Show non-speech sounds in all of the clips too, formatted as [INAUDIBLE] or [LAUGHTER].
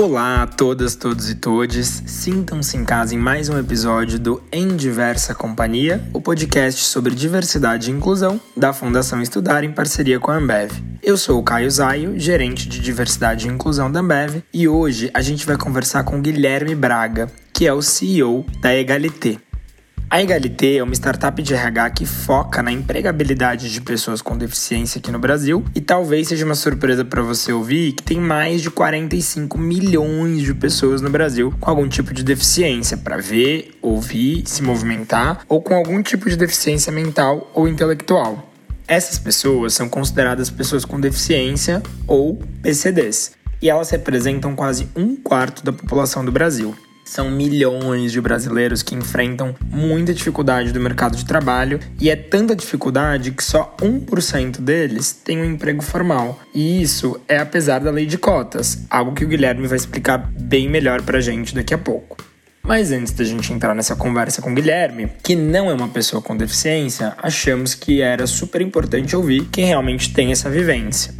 Olá a todas, todos e todes. Sintam-se em casa em mais um episódio do Em Diversa Companhia, o podcast sobre diversidade e inclusão da Fundação Estudar em parceria com a Ambev. Eu sou o Caio Zaio, gerente de diversidade e inclusão da Ambev, e hoje a gente vai conversar com Guilherme Braga, que é o CEO da Egalité. A Egalité é uma startup de RH que foca na empregabilidade de pessoas com deficiência aqui no Brasil e talvez seja uma surpresa para você ouvir que tem mais de 45 milhões de pessoas no Brasil com algum tipo de deficiência para ver, ouvir, se movimentar ou com algum tipo de deficiência mental ou intelectual. Essas pessoas são consideradas pessoas com deficiência ou PCDs e elas representam quase um quarto da população do Brasil. São milhões de brasileiros que enfrentam muita dificuldade do mercado de trabalho e é tanta dificuldade que só 1% deles tem um emprego formal. E isso é apesar da lei de cotas, algo que o Guilherme vai explicar bem melhor pra gente daqui a pouco. Mas antes da gente entrar nessa conversa com o Guilherme, que não é uma pessoa com deficiência, achamos que era super importante ouvir quem realmente tem essa vivência.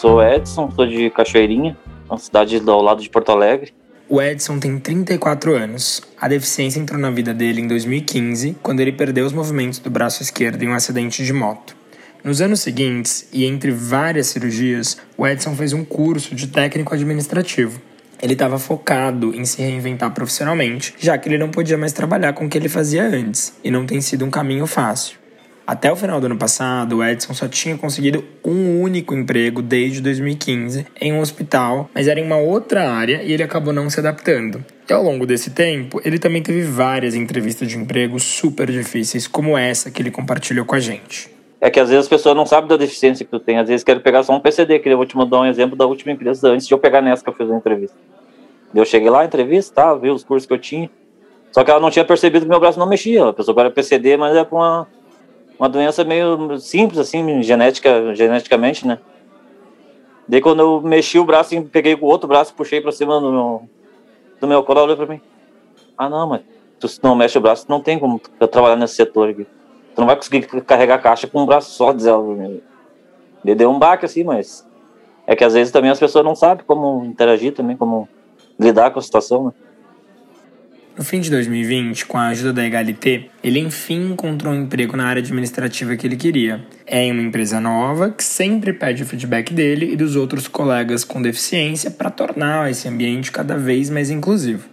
Sou Edson, sou de Cachoeirinha, uma cidade ao lado de Porto Alegre. O Edson tem 34 anos. A deficiência entrou na vida dele em 2015, quando ele perdeu os movimentos do braço esquerdo em um acidente de moto. Nos anos seguintes, e entre várias cirurgias, o Edson fez um curso de técnico administrativo. Ele estava focado em se reinventar profissionalmente, já que ele não podia mais trabalhar com o que ele fazia antes, e não tem sido um caminho fácil. Até o final do ano passado, o Edson só tinha conseguido um único emprego desde 2015 em um hospital, mas era em uma outra área e ele acabou não se adaptando. E ao longo desse tempo, ele também teve várias entrevistas de emprego super difíceis, como essa que ele compartilhou com a gente. É que às vezes as pessoas não sabem da deficiência que tu tem, às vezes querem pegar só um PCD, que eu vou te mandar um exemplo da última empresa antes de eu pegar nessa que eu fiz a entrevista. Eu cheguei lá, entrevista, tá, vi os cursos que eu tinha, só que ela não tinha percebido que meu braço não mexia. A pessoa agora é PCD, mas é com uma uma doença meio simples, assim, genética, geneticamente, né? Daí quando eu mexi o braço, assim, peguei o outro braço, puxei pra cima do meu, do meu colo, olhou pra mim. Ah, não, mas tu não mexe o braço, não tem como eu trabalhar nesse setor aqui. Tu não vai conseguir carregar a caixa com um braço só, diz ela. Daí deu um baque, assim, mas é que às vezes também as pessoas não sabem como interagir também, como lidar com a situação, né? No fim de 2020, com a ajuda da Egalité, ele enfim encontrou um emprego na área administrativa que ele queria. É em uma empresa nova que sempre pede o feedback dele e dos outros colegas com deficiência para tornar esse ambiente cada vez mais inclusivo.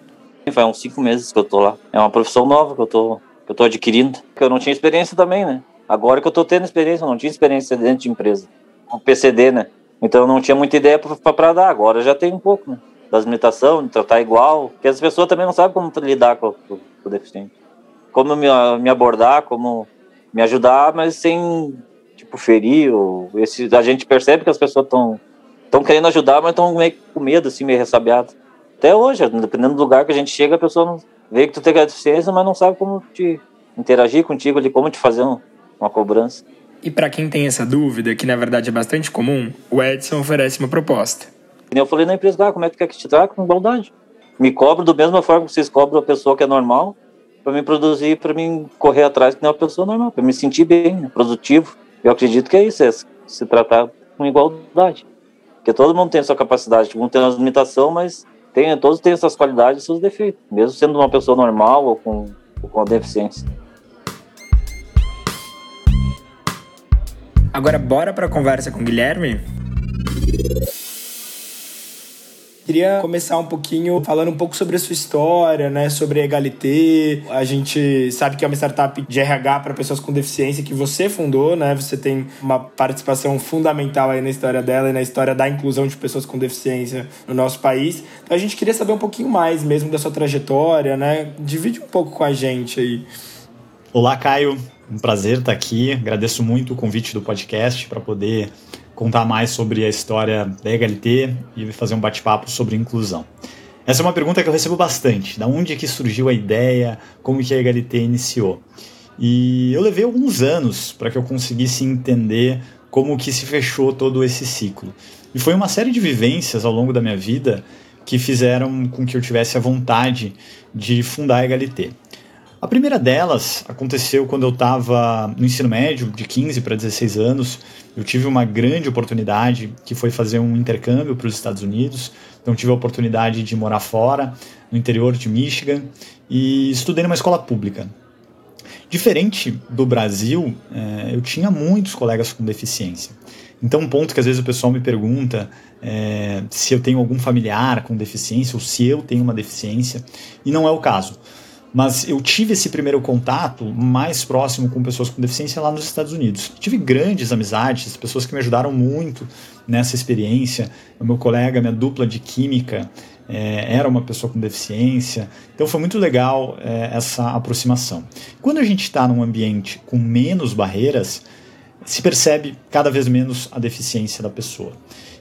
Faz uns cinco meses que eu tô lá. É uma profissão nova que eu tô, que eu tô adquirindo. Que eu não tinha experiência também, né? Agora que eu tô tendo experiência, eu não tinha experiência dentro de empresa. Com PCD, né? Então eu não tinha muita ideia para dar. Agora já tem um pouco, né? Das limitações, de tratar igual, porque as pessoas também não sabem como lidar com, com, com o deficiente. Como me, me, abordar, como me ajudar, mas sem, tipo, ferir. Ou esse, a gente percebe que as pessoas estão estão querendo ajudar, mas estão meio com medo, assim, meio ressabiadas. Até hoje, dependendo do lugar que a gente chega, a pessoa não vê que tu tem deficiência, mas não sabe como te interagir contigo ali, como te fazer uma cobrança. E para quem tem essa dúvida, que na verdade é bastante comum, o Edson oferece uma proposta. Eu falei na empresa, ah, como é que quer que te traga? Com igualdade. Me cobro da mesma forma que vocês cobram a pessoa que é normal, para me produzir, para mim correr atrás que nem uma pessoa normal, para me sentir bem, né, produtivo. Eu acredito que é isso, é se tratar com igualdade. Porque todo mundo tem sua capacidade, todo mundo tem uma limitação, mas tem, todos têm suas qualidades e seus defeitos, mesmo sendo uma pessoa normal ou com, ou com deficiência. Agora bora para a conversa com o Guilherme? Queria começar um pouquinho falando um pouco sobre a sua história, né? Sobre a Egalité. A gente sabe que é uma startup de RH para pessoas com deficiência que você fundou, né? Você tem uma participação fundamental aí na história dela e na história da inclusão de pessoas com deficiência no nosso país. Então a gente queria saber um pouquinho mais mesmo da sua trajetória, né? Divide um pouco com a gente aí. Olá, Caio. Um prazer estar aqui. Agradeço muito o convite do podcast para poder contar mais sobre a história da Egalité e fazer um bate-papo sobre inclusão. Essa é uma pergunta que eu recebo bastante. Da onde é que surgiu a ideia? Como que a Egalité iniciou? E eu levei alguns anos para que eu conseguisse entender como que se fechou todo esse ciclo. E foi uma série de vivências ao longo da minha vida que fizeram com que eu tivesse a vontade de fundar a Egalité. A primeira delas aconteceu quando eu estava no ensino médio, de 15 para 16 anos. Eu tive uma grande oportunidade que foi fazer um intercâmbio para os Estados Unidos. Então, tive a oportunidade de morar fora, no interior de Michigan, e estudei numa escola pública. Diferente do Brasil, é, eu tinha muitos colegas com deficiência. Então, um ponto que às vezes o pessoal me pergunta é, se eu tenho algum familiar com deficiência ou se eu tenho uma deficiência, e não é o caso. Mas eu tive esse primeiro contato mais próximo com pessoas com deficiência lá nos Estados Unidos. Tive grandes amizades, pessoas que me ajudaram muito nessa experiência. O meu colega, minha dupla de química, é, era uma pessoa com deficiência. Então foi muito legal é, essa aproximação. Quando a gente está num ambiente com menos barreiras, se percebe cada vez menos a deficiência da pessoa.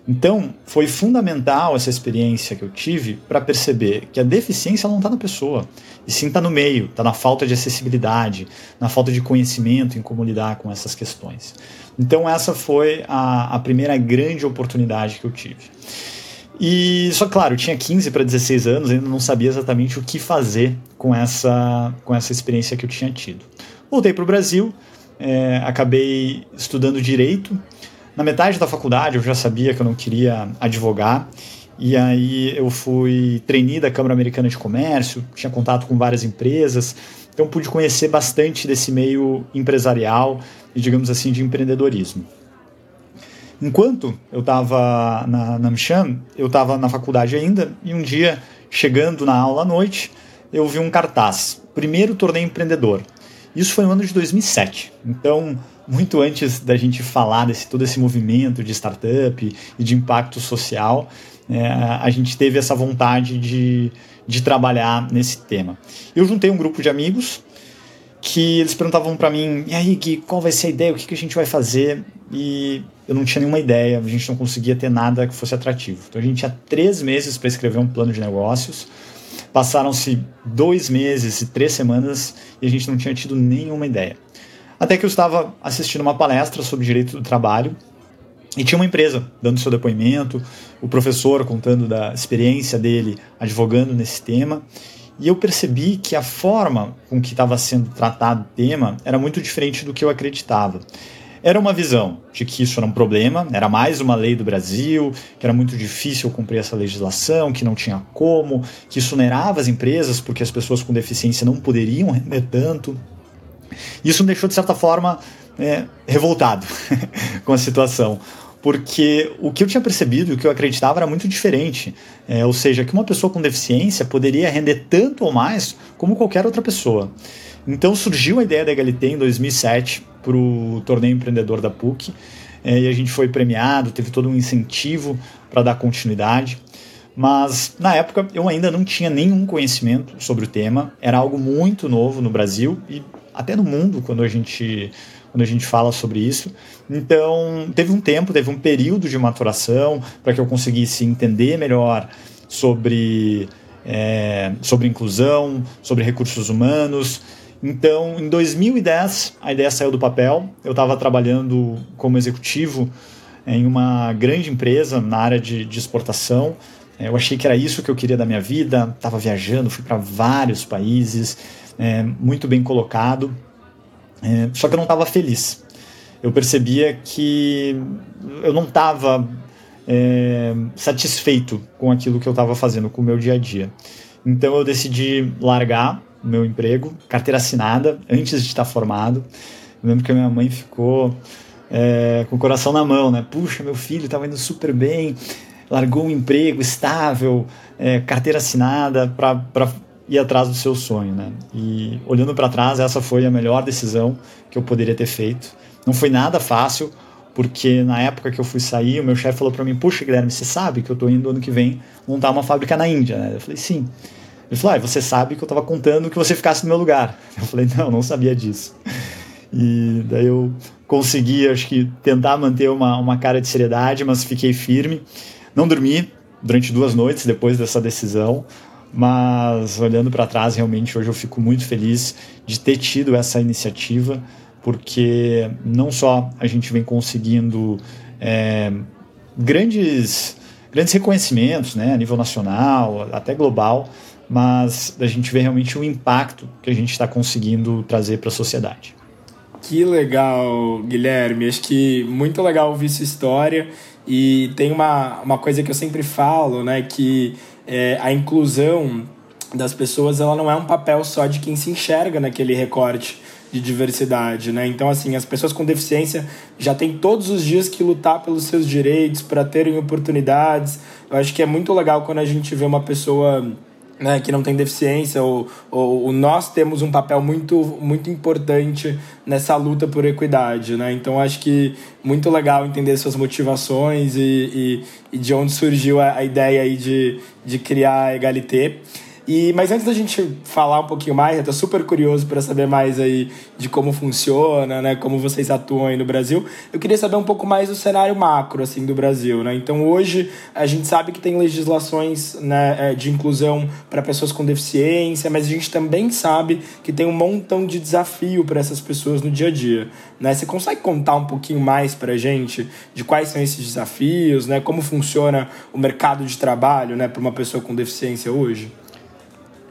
Então, foi fundamental essa experiência que eu tive para perceber que a deficiência não está na pessoa, e sim está no meio, está na falta de acessibilidade, na falta de conhecimento em como lidar com essas questões. Então, essa foi a, a primeira grande oportunidade que eu tive. E só claro, eu tinha 15 para 16 anos, ainda não sabia exatamente o que fazer com essa, com essa experiência que eu tinha tido. Voltei para o Brasil, é, acabei estudando direito na metade da faculdade eu já sabia que eu não queria advogar. E aí eu fui trainee da Câmara Americana de Comércio, tinha contato com várias empresas, então pude conhecer bastante desse meio empresarial e, digamos assim, de empreendedorismo. Enquanto eu estava na, na Mchan, eu estava na faculdade ainda, e um dia, chegando na aula à noite, eu vi um cartaz, primeiro torneio empreendedor. Isso foi no ano de 2007, então muito antes da gente falar desse todo esse movimento de startup e de impacto social, é, a gente teve essa vontade de, de trabalhar nesse tema. Eu juntei um grupo de amigos que eles perguntavam para mim, e aí, Gui, qual vai ser a ideia, o que, que a gente vai fazer? E eu não tinha nenhuma ideia, a gente não conseguia ter nada que fosse atrativo. Então a gente tinha três meses para escrever um plano de negócios, passaram-se dois meses e três semanas e a gente não tinha tido nenhuma ideia. Até que eu estava assistindo uma palestra sobre direito do trabalho e tinha uma empresa dando seu depoimento, o professor contando da experiência dele advogando nesse tema. E eu percebi que a forma com que estava sendo tratado o tema era muito diferente do que eu acreditava. Era uma visão de que isso era um problema, era mais uma lei do Brasil, que era muito difícil cumprir essa legislação, que não tinha como, que isso onerava as empresas porque as pessoas com deficiência não poderiam render tanto. Isso me deixou, de certa forma, é, revoltado [LAUGHS] com a situação. Porque o que eu tinha percebido e o que eu acreditava era muito diferente. É, ou seja, que uma pessoa com deficiência poderia render tanto ou mais como qualquer outra pessoa. Então surgiu a ideia da Egalité em 2007 para o torneio empreendedor da PUC. É, e a gente foi premiado, teve todo um incentivo para dar continuidade. Mas na época eu ainda não tinha nenhum conhecimento sobre o tema, era algo muito novo no Brasil e até no mundo quando a gente quando a gente fala sobre isso. Então, teve um tempo, teve um período de maturação para que eu conseguisse entender melhor sobre, é, sobre inclusão, sobre recursos humanos. Então, em 2010, a ideia saiu do papel. Eu estava trabalhando como executivo em uma grande empresa na área de, de exportação. É, eu achei que era isso que eu queria da minha vida. Estava viajando, fui para vários países é, muito bem colocado, é, só que eu não estava feliz. Eu percebia que eu não estava é, satisfeito com aquilo que eu estava fazendo, com o meu dia a dia. Então eu decidi largar o meu emprego, carteira assinada, antes de estar formado. Eu lembro que a minha mãe ficou é, com o coração na mão, né? Puxa, meu filho estava indo super bem, largou um emprego estável, é, carteira assinada para ir atrás do seu sonho, né? E olhando para trás, essa foi a melhor decisão que eu poderia ter feito. Não foi nada fácil, porque na época que eu fui sair, o meu chefe falou para mim: "Puxa, Guilherme, você sabe que eu tô indo ano que vem montar uma fábrica na Índia?" Né? Eu falei: "Sim". Ele falou: ah, você sabe que eu estava contando que você ficasse no meu lugar". [LAUGHS] Eu falei: "Não, não sabia disso". E daí eu consegui, acho que tentar manter uma, uma cara de seriedade, mas fiquei firme. Não dormi durante duas noites depois dessa decisão, mas olhando para trás, realmente hoje eu fico muito feliz de ter tido essa iniciativa, porque não só a gente vem conseguindo é, grandes, grandes reconhecimentos né, a nível nacional, até global, mas da gente ver realmente o impacto que a gente está conseguindo trazer para a sociedade. Que legal, Guilherme. Acho que muito legal ouvir sua história. E tem uma, uma coisa que eu sempre falo, né? Que é, a inclusão das pessoas ela não é um papel só de quem se enxerga naquele recorte de diversidade, né? Então, assim, as pessoas com deficiência já têm todos os dias que lutar pelos seus direitos, para terem oportunidades. Eu acho que é muito legal quando a gente vê uma pessoa né, que não tem deficiência, ou, ou, ou, nós temos um papel muito, muito importante nessa luta por equidade. Né? Então, acho que muito legal entender suas motivações e, e, e de onde surgiu a, a, ideia aí de, de criar a Egalité. E, mas antes da gente falar um pouquinho mais, eu tô super curioso para saber mais aí de como funciona, né, como vocês atuam aí no Brasil. Eu queria saber um pouco mais do cenário macro assim do Brasil, né? Então hoje a gente sabe que tem legislações né, é, de inclusão para pessoas com deficiência, mas a gente também sabe que tem um montão de desafio para essas pessoas no dia a dia, né? Você consegue contar um pouquinho mais para a gente de quais são esses desafios, né? Como funciona o mercado de trabalho, né, para uma pessoa com deficiência hoje?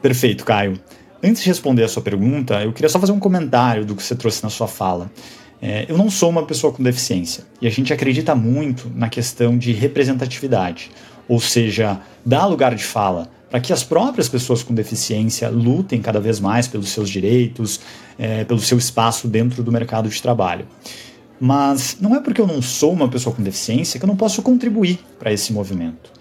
Perfeito, Caio. Antes de responder a sua pergunta, eu queria só fazer um comentário do que você trouxe na sua fala. É, eu não sou uma pessoa com deficiência e a gente acredita muito na questão de representatividade, ou seja, dar lugar de fala para que as próprias pessoas com deficiência lutem cada vez mais pelos seus direitos, é, pelo seu espaço dentro do mercado de trabalho. Mas não é porque eu não sou uma pessoa com deficiência que eu não posso contribuir para esse movimento.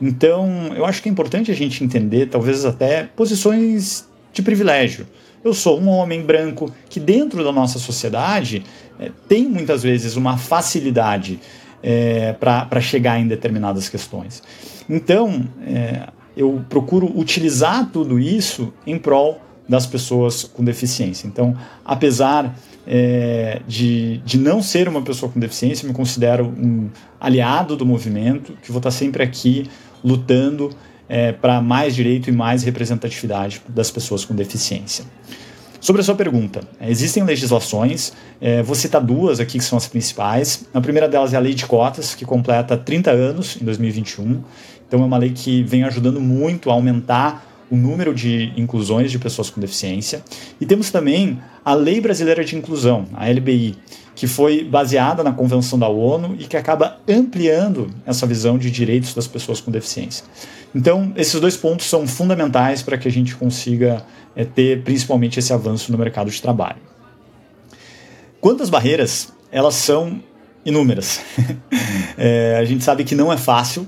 Então, eu acho que é importante a gente entender, talvez até, posições de privilégio. Eu sou um homem branco que, dentro da nossa sociedade, é, tem muitas vezes uma facilidade é, para chegar em determinadas questões. Então, é, eu procuro utilizar tudo isso em prol das pessoas com deficiência. Então, apesar é, de, de não ser uma pessoa com deficiência, me considero um aliado do movimento, que vou estar sempre aqui lutando é, para mais direito e mais representatividade das pessoas com deficiência. Sobre a sua pergunta, existem legislações, é, vou citar duas aqui que são as principais. A primeira delas é a Lei de Cotas, que completa 30 anos em 2021. Então, é uma lei que vem ajudando muito a aumentar o número de inclusões de pessoas com deficiência. E temos também a Lei Brasileira de Inclusão, a LBI, que foi baseada na Convenção da ONU e que acaba ampliando essa visão de direitos das pessoas com deficiência. Então, esses dois pontos são fundamentais para que a gente consiga é, ter principalmente esse avanço no mercado de trabalho. Quantas barreiras? Elas são inúmeras. é, [LAUGHS] a gente sabe que não é fácil,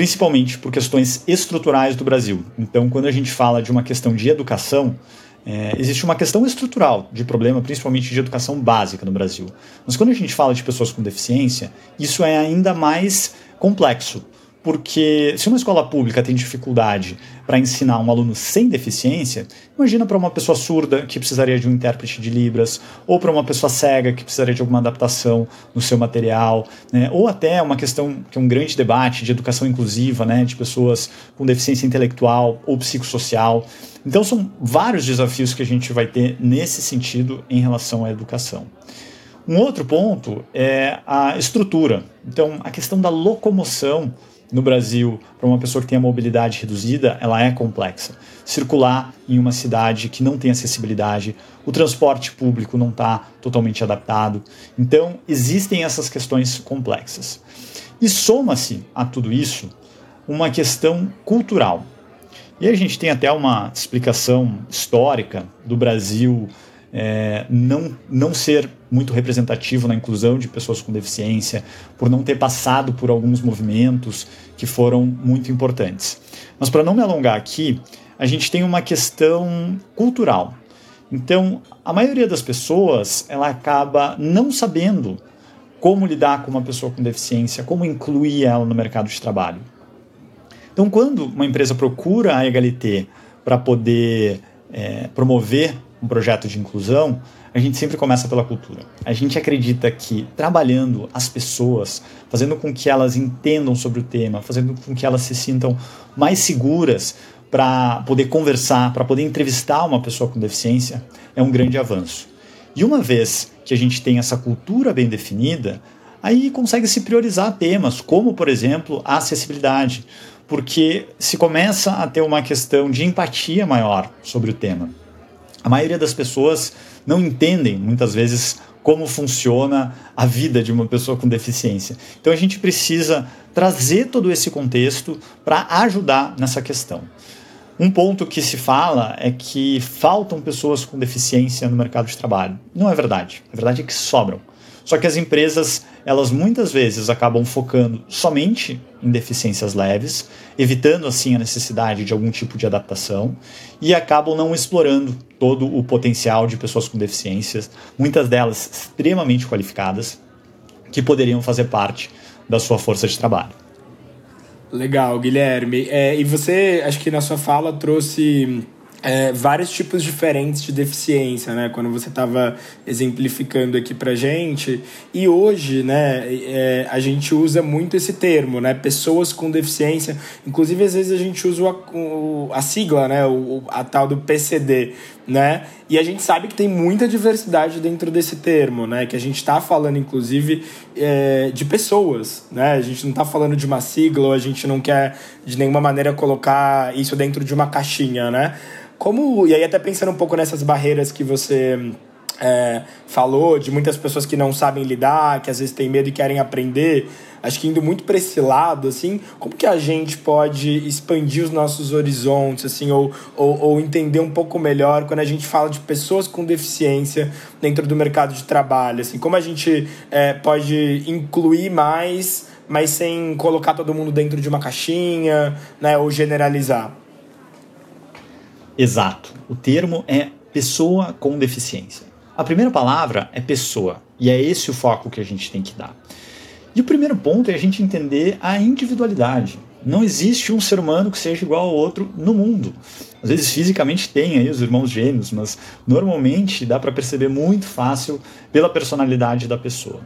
principalmente por questões estruturais do Brasil. Então, quando a gente fala de uma questão de educação, é, existe uma questão estrutural de problema, principalmente de educação básica no Brasil. Mas quando a gente fala de pessoas com deficiência, isso é ainda mais complexo, porque se uma escola pública tem dificuldade para ensinar um aluno sem deficiência, imagina para uma pessoa surda que precisaria de um intérprete de Libras, ou para uma pessoa cega que precisaria de alguma adaptação no seu material, né? ou até uma questão que é um grande debate de educação inclusiva, né? de pessoas com deficiência intelectual ou psicossocial. Então são vários desafios que a gente vai ter nesse sentido em relação à educação. Um outro ponto é a estrutura. Então, a questão da locomoção no Brasil, para uma pessoa que tem a mobilidade reduzida, ela é complexa. Circular em uma cidade que não tem acessibilidade, o transporte público não está totalmente adaptado. Então, existem essas questões complexas. E soma-se a tudo isso uma questão cultural. E a gente tem até uma explicação histórica do Brasil é, não, não ser muito representativo na inclusão de pessoas com deficiência, por não ter passado por alguns movimentos que foram muito importantes. Mas para não me alongar aqui, a gente tem uma questão cultural. Então, a maioria das pessoas ela acaba não sabendo como lidar com uma pessoa com deficiência, como incluir ela no mercado de trabalho. Então, quando uma empresa procura a Egalité para poder é, promover um projeto de inclusão, a gente sempre começa pela cultura. A gente acredita que trabalhando as pessoas, fazendo com que elas entendam sobre o tema, fazendo com que elas se sintam mais seguras para poder conversar, para poder entrevistar uma pessoa com deficiência, é um grande avanço. E uma vez que a gente tem essa cultura bem definida, aí consegue se priorizar temas como, por exemplo, a acessibilidade porque se começa a ter uma questão de empatia maior sobre o tema. A maioria das pessoas não entendem, muitas vezes, como funciona a vida de uma pessoa com deficiência. Então a gente precisa trazer todo esse contexto para ajudar nessa questão. Um ponto que se fala é que faltam pessoas com deficiência no mercado de trabalho. Não é verdade. A verdade é que sobram. Só que as empresas, elas muitas vezes acabam focando somente em deficiências leves, evitando assim a necessidade de algum tipo de adaptação e acabam não explorando todo o potencial de pessoas com deficiências, muitas delas extremamente qualificadas, que poderiam fazer parte da sua força de trabalho. Legal, Guilherme. É, e você, acho que na sua fala trouxe é, vários tipos diferentes de deficiência, né? Quando você estava exemplificando aqui pra gente. E hoje, né, é, a gente usa muito esse termo, né? Pessoas com deficiência. Inclusive, às vezes a gente usa a, a sigla, né? O, a tal do PCD, né? E a gente sabe que tem muita diversidade dentro desse termo, né? Que a gente está falando, inclusive, é, de pessoas, né? A gente não está falando de uma sigla ou a gente não quer de nenhuma maneira colocar isso dentro de uma caixinha, né? Como, e aí até pensando um pouco nessas barreiras que você é, falou, de muitas pessoas que não sabem lidar, que às vezes têm medo e querem aprender, acho que indo muito para esse lado, assim, como que a gente pode expandir os nossos horizontes, assim, ou, ou, ou, entender um pouco melhor quando a gente fala de pessoas com deficiência dentro do mercado de trabalho, assim, como a gente é, pode incluir mais, mas sem colocar todo mundo dentro de uma caixinha, né, ou generalizar? Exato. O termo é pessoa com deficiência. A primeira palavra é pessoa, e é esse o foco que a gente tem que dar. E o primeiro ponto é a gente entender a individualidade. Não existe um ser humano que seja igual ao outro no mundo. Às vezes fisicamente tem aí os irmãos gêmeos, mas normalmente dá para perceber muito fácil pela personalidade da pessoa.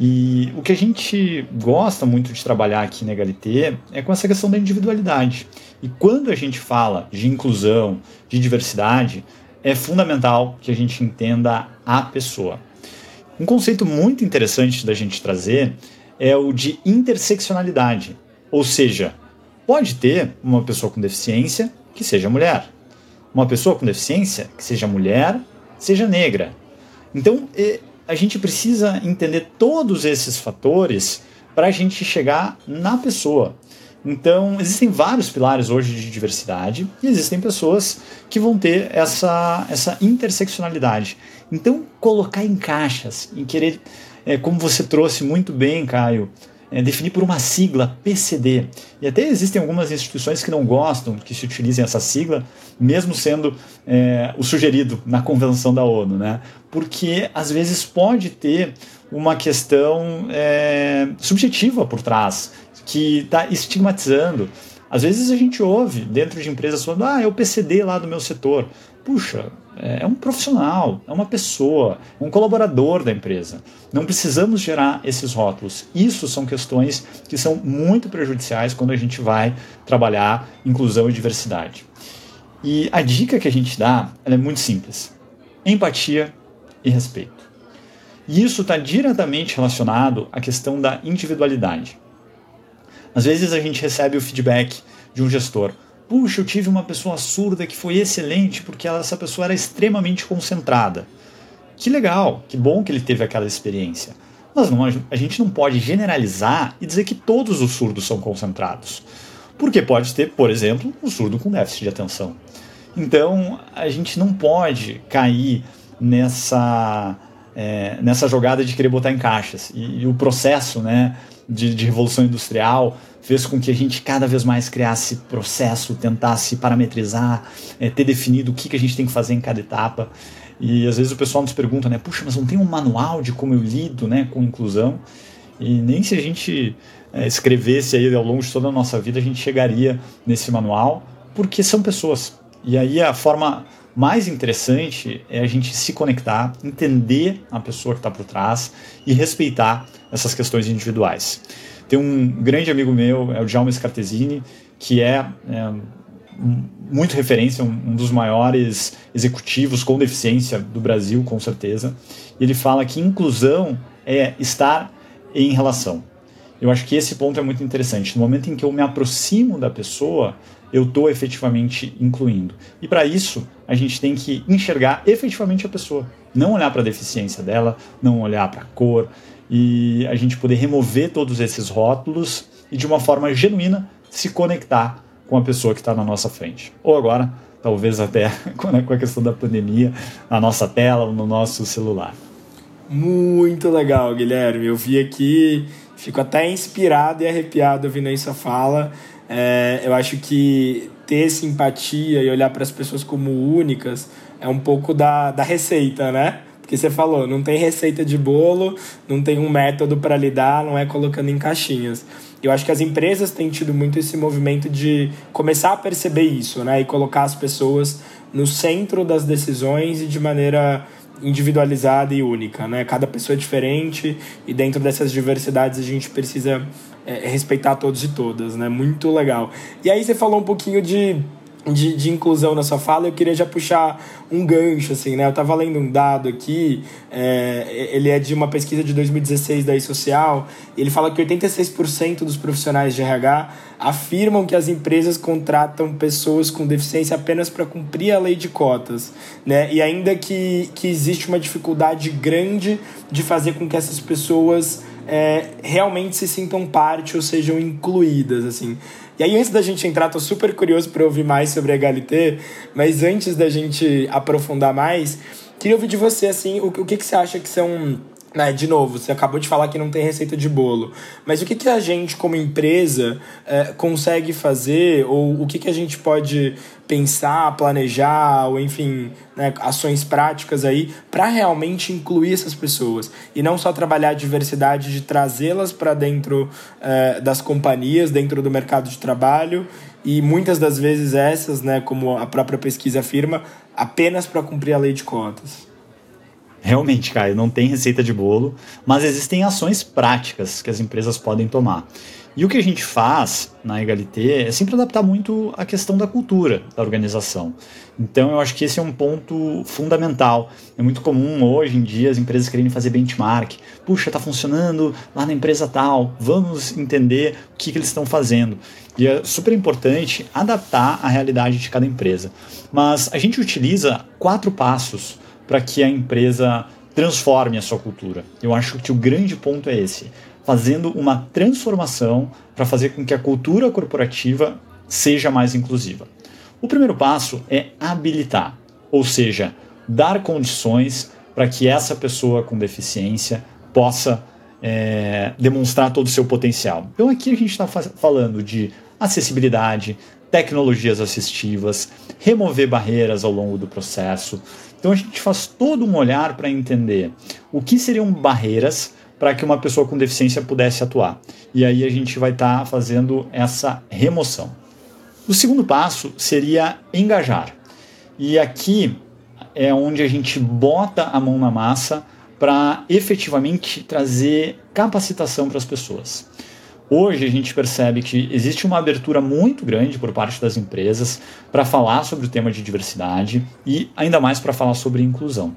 E o que a gente gosta muito de trabalhar aqui na Egalité é com essa questão da individualidade. E quando a gente fala de inclusão, de diversidade, é fundamental que a gente entenda a pessoa. Um conceito muito interessante da gente trazer é o de interseccionalidade, ou seja, pode ter uma pessoa com deficiência que seja mulher, uma pessoa com deficiência que seja mulher, seja negra. Então, a gente precisa entender todos esses fatores para a gente chegar na pessoa. Então, existem vários pilares hoje de diversidade e existem pessoas que vão ter essa, essa interseccionalidade. Então, colocar em caixas, em querer, é, como você trouxe muito bem, Caio, é, definir por uma sigla PCD. E até existem algumas instituições que não gostam que se utilizem essa sigla, mesmo sendo é, o sugerido na Convenção da ONU, né? porque às vezes pode ter uma questão é, subjetiva por trás que está estigmatizando. Às vezes a gente ouve dentro de empresas falando, ah, é o PCD lá do meu setor. Puxa, é, é um profissional, é uma pessoa, um colaborador da empresa. Não precisamos gerar esses rótulos. Isso são questões que são muito prejudiciais quando a gente vai trabalhar inclusão e diversidade. E a dica que a gente dá é muito simples: empatia e respeito. E isso está diretamente relacionado à questão da individualidade. Às vezes a gente recebe o feedback de um gestor. Puxa, eu tive uma pessoa surda que foi excelente porque essa pessoa era extremamente concentrada. Que legal, que bom que ele teve aquela experiência. Mas não, a gente não pode generalizar e dizer que todos os surdos são concentrados. Porque pode ter, por exemplo, um surdo com déficit de atenção. Então, a gente não pode cair nessa, é, nessa jogada de querer botar em caixas. E, e o processo né, de, de, revolução industrial fez com que a gente cada vez mais criasse processo, tentasse parametrizar, é, ter definido o que, que a gente tem que fazer em cada etapa. E às vezes o pessoal nos pergunta, né, puxa, mas não tem um manual de como eu lido né, com inclusão? E nem se a gente é, escrevesse aí ao longo de toda a nossa vida, a gente chegaria nesse manual, porque são pessoas. E aí a forma mais interessante é a gente se conectar, entender a pessoa que está por trás e respeitar essas questões individuais. Tem um grande amigo meu, é o Jaume Scartesini, que é, é muito referência, um, um, dos maiores executivos com deficiência do Brasil, com certeza. Ele fala que inclusão é estar em relação. Eu acho que esse ponto é muito interessante. No momento em que eu me aproximo da pessoa, eu estou efetivamente incluindo. E para isso, a gente tem que enxergar efetivamente a pessoa. Não olhar para a deficiência dela, não olhar para a cor, e a gente poder remover todos esses rótulos e, de uma forma genuína, se conectar com a pessoa que está na nossa frente. Ou agora, talvez até [LAUGHS] com a questão da pandemia, na nossa tela ou no nosso celular. Muito legal, Guilherme. Eu vi aqui, fico até inspirado e arrepiado ouvindo sua fala. É, eu acho que ter simpatia e olhar para as pessoas como únicas é um pouco da, da receita, né? Porque você falou, não tem receita de bolo, não tem um método para lidar, não é colocando em caixinhas. Eu acho que as empresas têm tido muito esse movimento de começar a perceber isso, né? E colocar as pessoas no centro das decisões e de maneira individualizada e única, né? Cada pessoa é diferente e dentro dessas diversidades a gente precisa é, respeitar todos e todas, né? Muito legal. E aí você falou um pouquinho de de, de inclusão na sua fala, eu queria já puxar um gancho, assim, né? Eu estava lendo um dado aqui, é, ele é de uma pesquisa de 2016 da eSocial, e ele fala que 86% dos profissionais de RH afirmam que as empresas contratam pessoas com deficiência apenas para cumprir a lei de cotas, né? E ainda que, que existe uma dificuldade grande de fazer com que essas pessoas é, realmente se sintam parte ou sejam incluídas, assim. E aí, antes da gente entrar, tô super curioso para ouvir mais sobre a Egalité, mas antes da gente aprofundar mais, queria ouvir de você, assim, o, o que, que você acha que são né, de novo, você acabou de falar que não tem receita de bolo, mas o que, que a gente, como empresa, é, consegue fazer, ou o que, que a gente pode pensar, planejar, ou enfim, né, ações práticas aí, para realmente incluir essas pessoas? E não só trabalhar a diversidade de trazê-las para dentro é, das companhias, dentro do mercado de trabalho, e muitas das vezes essas, né, como a própria pesquisa afirma, apenas para cumprir a lei de cotas. Realmente, Caio, não tem receita de bolo, mas existem ações práticas que as empresas podem tomar. E o que a gente faz na Egalité é sempre adaptar muito a questão da cultura da organização. Então eu acho que esse é um ponto fundamental. É muito comum hoje em dia as empresas querendo fazer benchmark. Puxa, está funcionando lá na empresa tal, vamos entender o que, que eles estão fazendo. E é super importante adaptar a realidade de cada empresa. Mas a gente utiliza quatro passos para que a empresa transforme a sua cultura. Eu acho que o grande ponto é esse, fazendo uma transformação para fazer com que a cultura corporativa seja mais inclusiva. O primeiro passo é habilitar, ou seja, dar condições para que essa pessoa com deficiência possa é, demonstrar todo o seu potencial. Então aqui a gente está falando de acessibilidade, tecnologias assistivas, remover barreiras ao longo do processo, então a gente faz todo um olhar para entender o que seriam barreiras para que uma pessoa com deficiência pudesse atuar. E aí a gente vai estar tá fazendo essa remoção. O segundo passo seria engajar. E aqui é onde a gente bota a mão na massa para efetivamente trazer capacitação para as pessoas. Hoje a gente percebe que existe uma abertura muito grande por parte das empresas para falar sobre o tema de diversidade e ainda mais para falar sobre inclusão.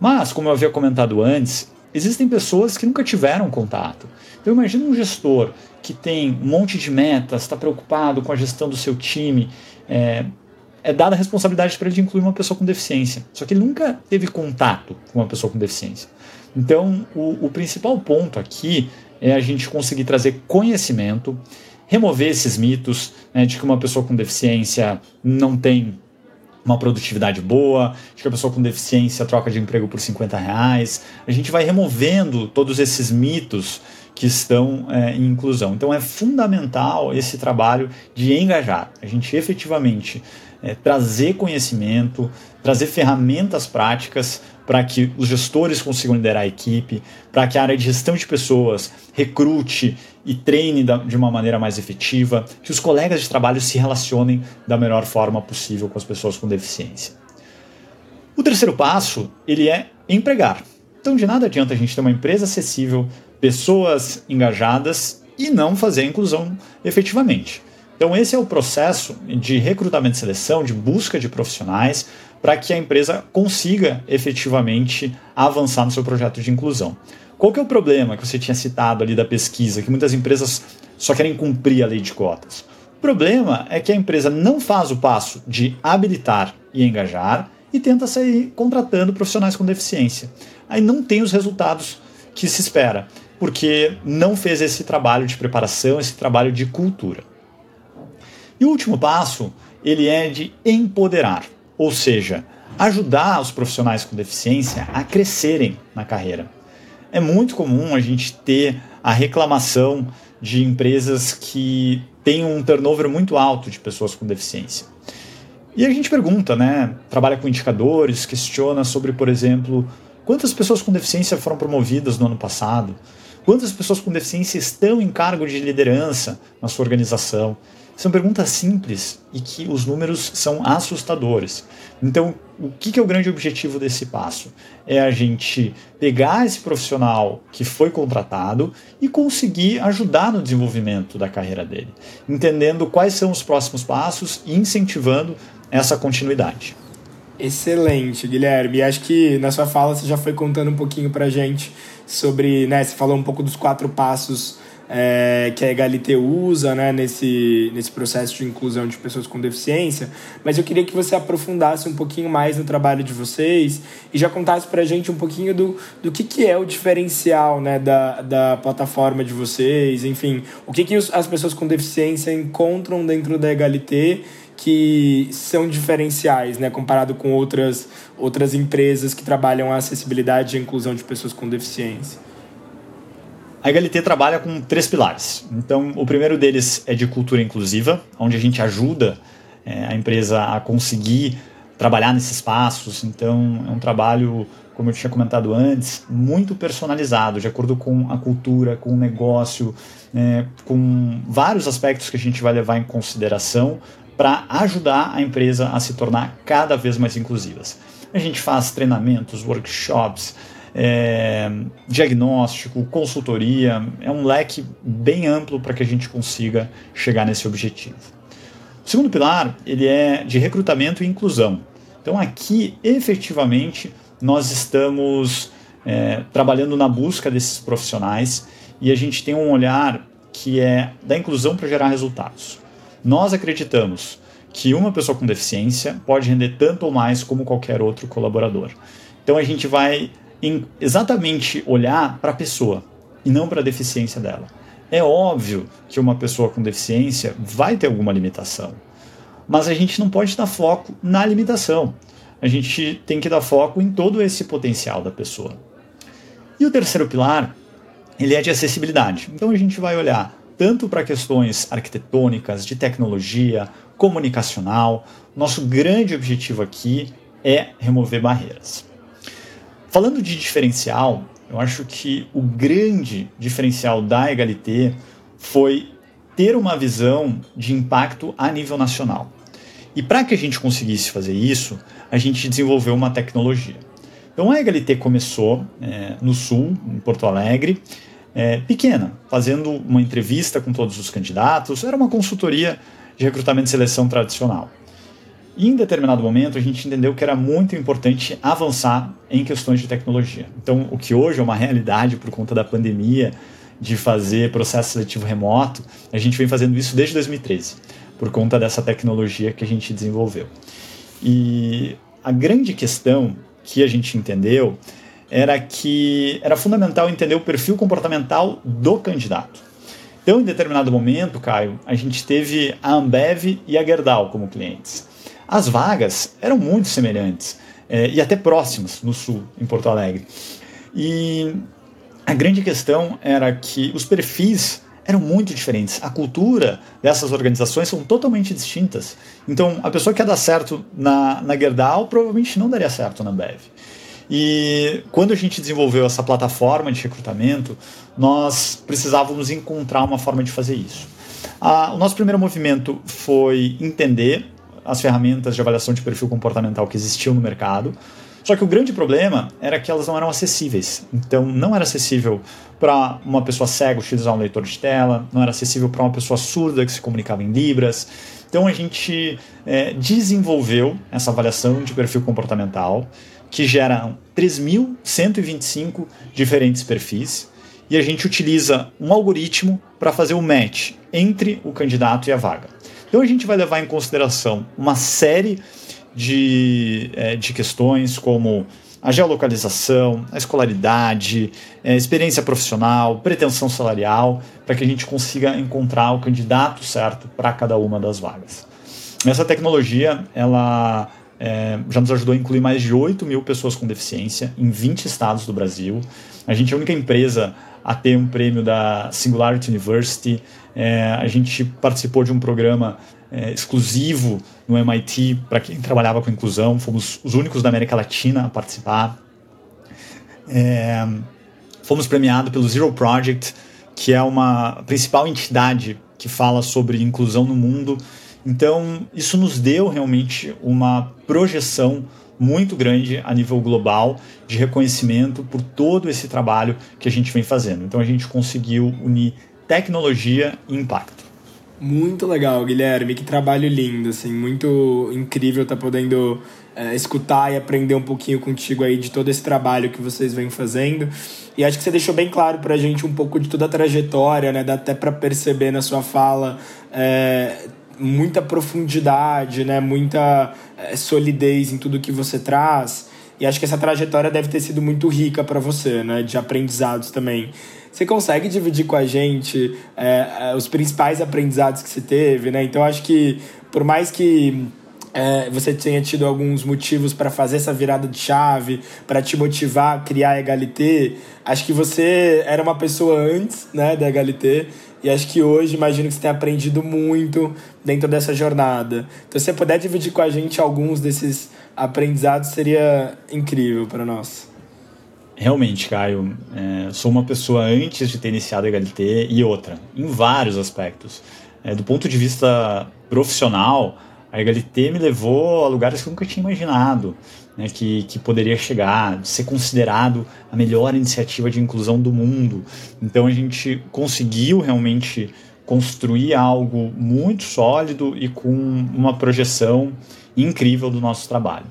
Mas, como eu havia comentado antes, existem pessoas que nunca tiveram contato. Então imagina um gestor que tem um monte de metas, está preocupado com a gestão do seu time, é, é dada a responsabilidade para ele de incluir uma pessoa com deficiência. Só que ele nunca teve contato com uma pessoa com deficiência. Então, o, o principal ponto aqui é a gente conseguir trazer conhecimento, remover esses mitos né, de que uma pessoa com deficiência não tem uma produtividade boa, de que a pessoa com deficiência troca de emprego por 50 reais. A gente vai removendo todos esses mitos que estão é, em inclusão. Então é fundamental esse trabalho de engajar, a gente efetivamente é, trazer conhecimento, trazer ferramentas práticas para que os gestores consigam liderar a equipe, para que a área de gestão de pessoas recrute e treine de uma maneira mais efetiva, que os colegas de trabalho se relacionem da melhor forma possível com as pessoas com deficiência. O terceiro passo, ele é empregar. Então de nada adianta a gente ter uma empresa acessível, pessoas engajadas e não fazer a inclusão efetivamente. Então, esse é o processo de recrutamento e seleção, de busca de profissionais, para que a empresa consiga efetivamente avançar no seu projeto de inclusão. qual que é o problema que você tinha citado ali da pesquisa, que muitas empresas só querem cumprir a lei de cotas? O problema é que a empresa não faz o passo de habilitar e engajar e tenta sair contratando profissionais com deficiência. Aí não tem os resultados que se espera, porque não fez esse trabalho de preparação, esse trabalho de cultura. E o último passo, ele é de empoderar, ou seja, ajudar os profissionais com deficiência a crescerem na carreira. É muito comum a gente ter a reclamação de empresas que têm um turnover muito alto de pessoas com deficiência. E a gente pergunta, né? Trabalha com indicadores, questiona sobre, por exemplo, quantas pessoas com deficiência foram promovidas no ano passado, quantas pessoas com deficiência estão em cargo de liderança na sua organização. São perguntas simples e que os números são assustadores. Então, o que é o grande objetivo desse passo? É a gente pegar esse profissional que foi contratado e conseguir ajudar no desenvolvimento da carreira dele, entendendo quais são os próximos passos e incentivando essa continuidade. Excelente, Guilherme. E acho que na sua fala você já foi contando um pouquinho para gente sobre, né, você falou um pouco dos quatro passos é, que a Egalité usa né, nesse, nesse processo de inclusão de pessoas com deficiência, mas eu queria que você aprofundasse um pouquinho mais no trabalho de vocês e já contasse para a gente um pouquinho do, do que, que é o diferencial né, da, da plataforma de vocês, enfim, o que, que as pessoas com deficiência encontram dentro da Egalité que são diferenciais, né, comparado com outras, outras empresas que trabalham a acessibilidade e a inclusão de pessoas com deficiência? A Egalité trabalha com três pilares. Então, o primeiro deles é de cultura inclusiva, onde a gente ajuda é, a empresa a conseguir trabalhar nesses passos. Então, é um trabalho, como eu tinha comentado antes, muito personalizado, de acordo com a cultura, com o negócio, é, com vários aspectos que a gente vai levar em consideração para ajudar a empresa a se tornar cada vez mais inclusivas. A gente faz treinamentos, workshops, é, diagnóstico, consultoria, é um leque bem amplo para que a gente consiga chegar nesse objetivo. O segundo pilar ele é de recrutamento e inclusão. Então aqui efetivamente nós estamos é, trabalhando na busca desses profissionais e a gente tem um olhar que é da inclusão para gerar resultados. Nós acreditamos que uma pessoa com deficiência pode render tanto ou mais como qualquer outro colaborador. Então a gente vai em exatamente olhar para a pessoa e não para a deficiência dela. É óbvio que uma pessoa com deficiência vai ter alguma limitação, mas a gente não pode dar foco na limitação. A gente tem que dar foco em todo esse potencial da pessoa. E o terceiro pilar, ele é de acessibilidade. Então a gente vai olhar tanto para questões arquitetônicas, de tecnologia, comunicacional. Nosso grande objetivo aqui é remover barreiras. Falando de diferencial, eu acho que o grande diferencial da Egalité foi ter uma visão de impacto a nível nacional. E para que a gente conseguisse fazer isso, a gente desenvolveu uma tecnologia. Então a Egalité começou é, no Sul, em Porto Alegre, é, pequena, fazendo uma entrevista com todos os candidatos, era uma consultoria de recrutamento e seleção tradicional. E em determinado momento, a gente entendeu que era muito importante avançar em questões de tecnologia. Então, o que hoje é uma realidade por conta da pandemia, de fazer processo seletivo remoto, a gente vem fazendo isso desde 2013, por conta dessa tecnologia que a gente desenvolveu. E a grande questão que a gente entendeu era que era fundamental entender o perfil comportamental do candidato. Então, em determinado momento, Caio, a gente teve a Ambev e a Gerdau como clientes. As vagas eram muito semelhantes é, e até próximas no sul, em Porto Alegre. E a grande questão era que os perfis eram muito diferentes. A cultura dessas organizações são totalmente distintas. Então, a pessoa que ia dar certo na, na Gerdau provavelmente não daria certo na Bev. E quando a gente desenvolveu essa plataforma de recrutamento, nós precisávamos encontrar uma forma de fazer isso. Ah, o nosso primeiro movimento foi entender as ferramentas de avaliação de perfil comportamental que existiam no mercado. Só que o grande problema era que elas não eram acessíveis. Então, não era acessível para uma pessoa cega utilizar um leitor de tela, não era acessível para uma pessoa surda que se comunicava em Libras. Então, a gente é, desenvolveu essa avaliação de perfil comportamental que gera 3.125 diferentes perfis e a gente utiliza um algoritmo para fazer o match entre o candidato e a vaga. Então a gente vai levar em consideração uma série de, é, de questões como a geolocalização, a escolaridade, a experiência profissional, pretensão salarial, para que a gente consiga encontrar o candidato certo para cada uma das vagas. Essa tecnologia, ela é, já nos ajudou a incluir mais de 8 mil pessoas com deficiência em 20 estados do Brasil. A gente é a única empresa a ter um prêmio da Singularity University. É, a gente participou de um programa é, exclusivo no MIT para quem trabalhava com inclusão. Fomos os únicos da América Latina a participar. É, fomos premiados pelo Zero Project, que é uma principal entidade que fala sobre inclusão no mundo. Então, isso nos deu realmente uma projeção muito grande a nível global de reconhecimento por todo esse trabalho que a gente vem fazendo. Então, a gente conseguiu unir tecnologia e impacto. Muito legal, Guilherme. Que trabalho lindo, assim, muito incrível estar tá podendo é, escutar e aprender um pouquinho contigo aí de todo esse trabalho que vocês vêm fazendo. E acho que você deixou bem claro para a gente um pouco de toda a trajetória, né? Dá até para perceber na sua fala é, muita profundidade, né? Muita é, solidez em tudo que você traz. E acho que essa trajetória deve ter sido muito rica para você, né? De aprendizados também. Você consegue dividir com a gente é, os principais aprendizados que você teve, né? Então acho que por mais que é, você tenha tido alguns motivos para fazer essa virada de chave, para te motivar a criar a Egalité. Acho que você era uma pessoa antes né, da Egalité e acho que hoje imagino que você tenha aprendido muito dentro dessa jornada. Então, se você puder dividir com a gente alguns desses aprendizados, seria incrível para nós. Realmente, Caio, é, sou uma pessoa antes de ter iniciado a HLT e outra, em vários aspectos. É, do ponto de vista profissional, a HLT me levou a lugares que eu nunca tinha imaginado né, que, que poderia chegar, ser considerado a melhor iniciativa de inclusão do mundo. Então a gente conseguiu realmente construir algo muito sólido e com uma projeção incrível do nosso trabalho.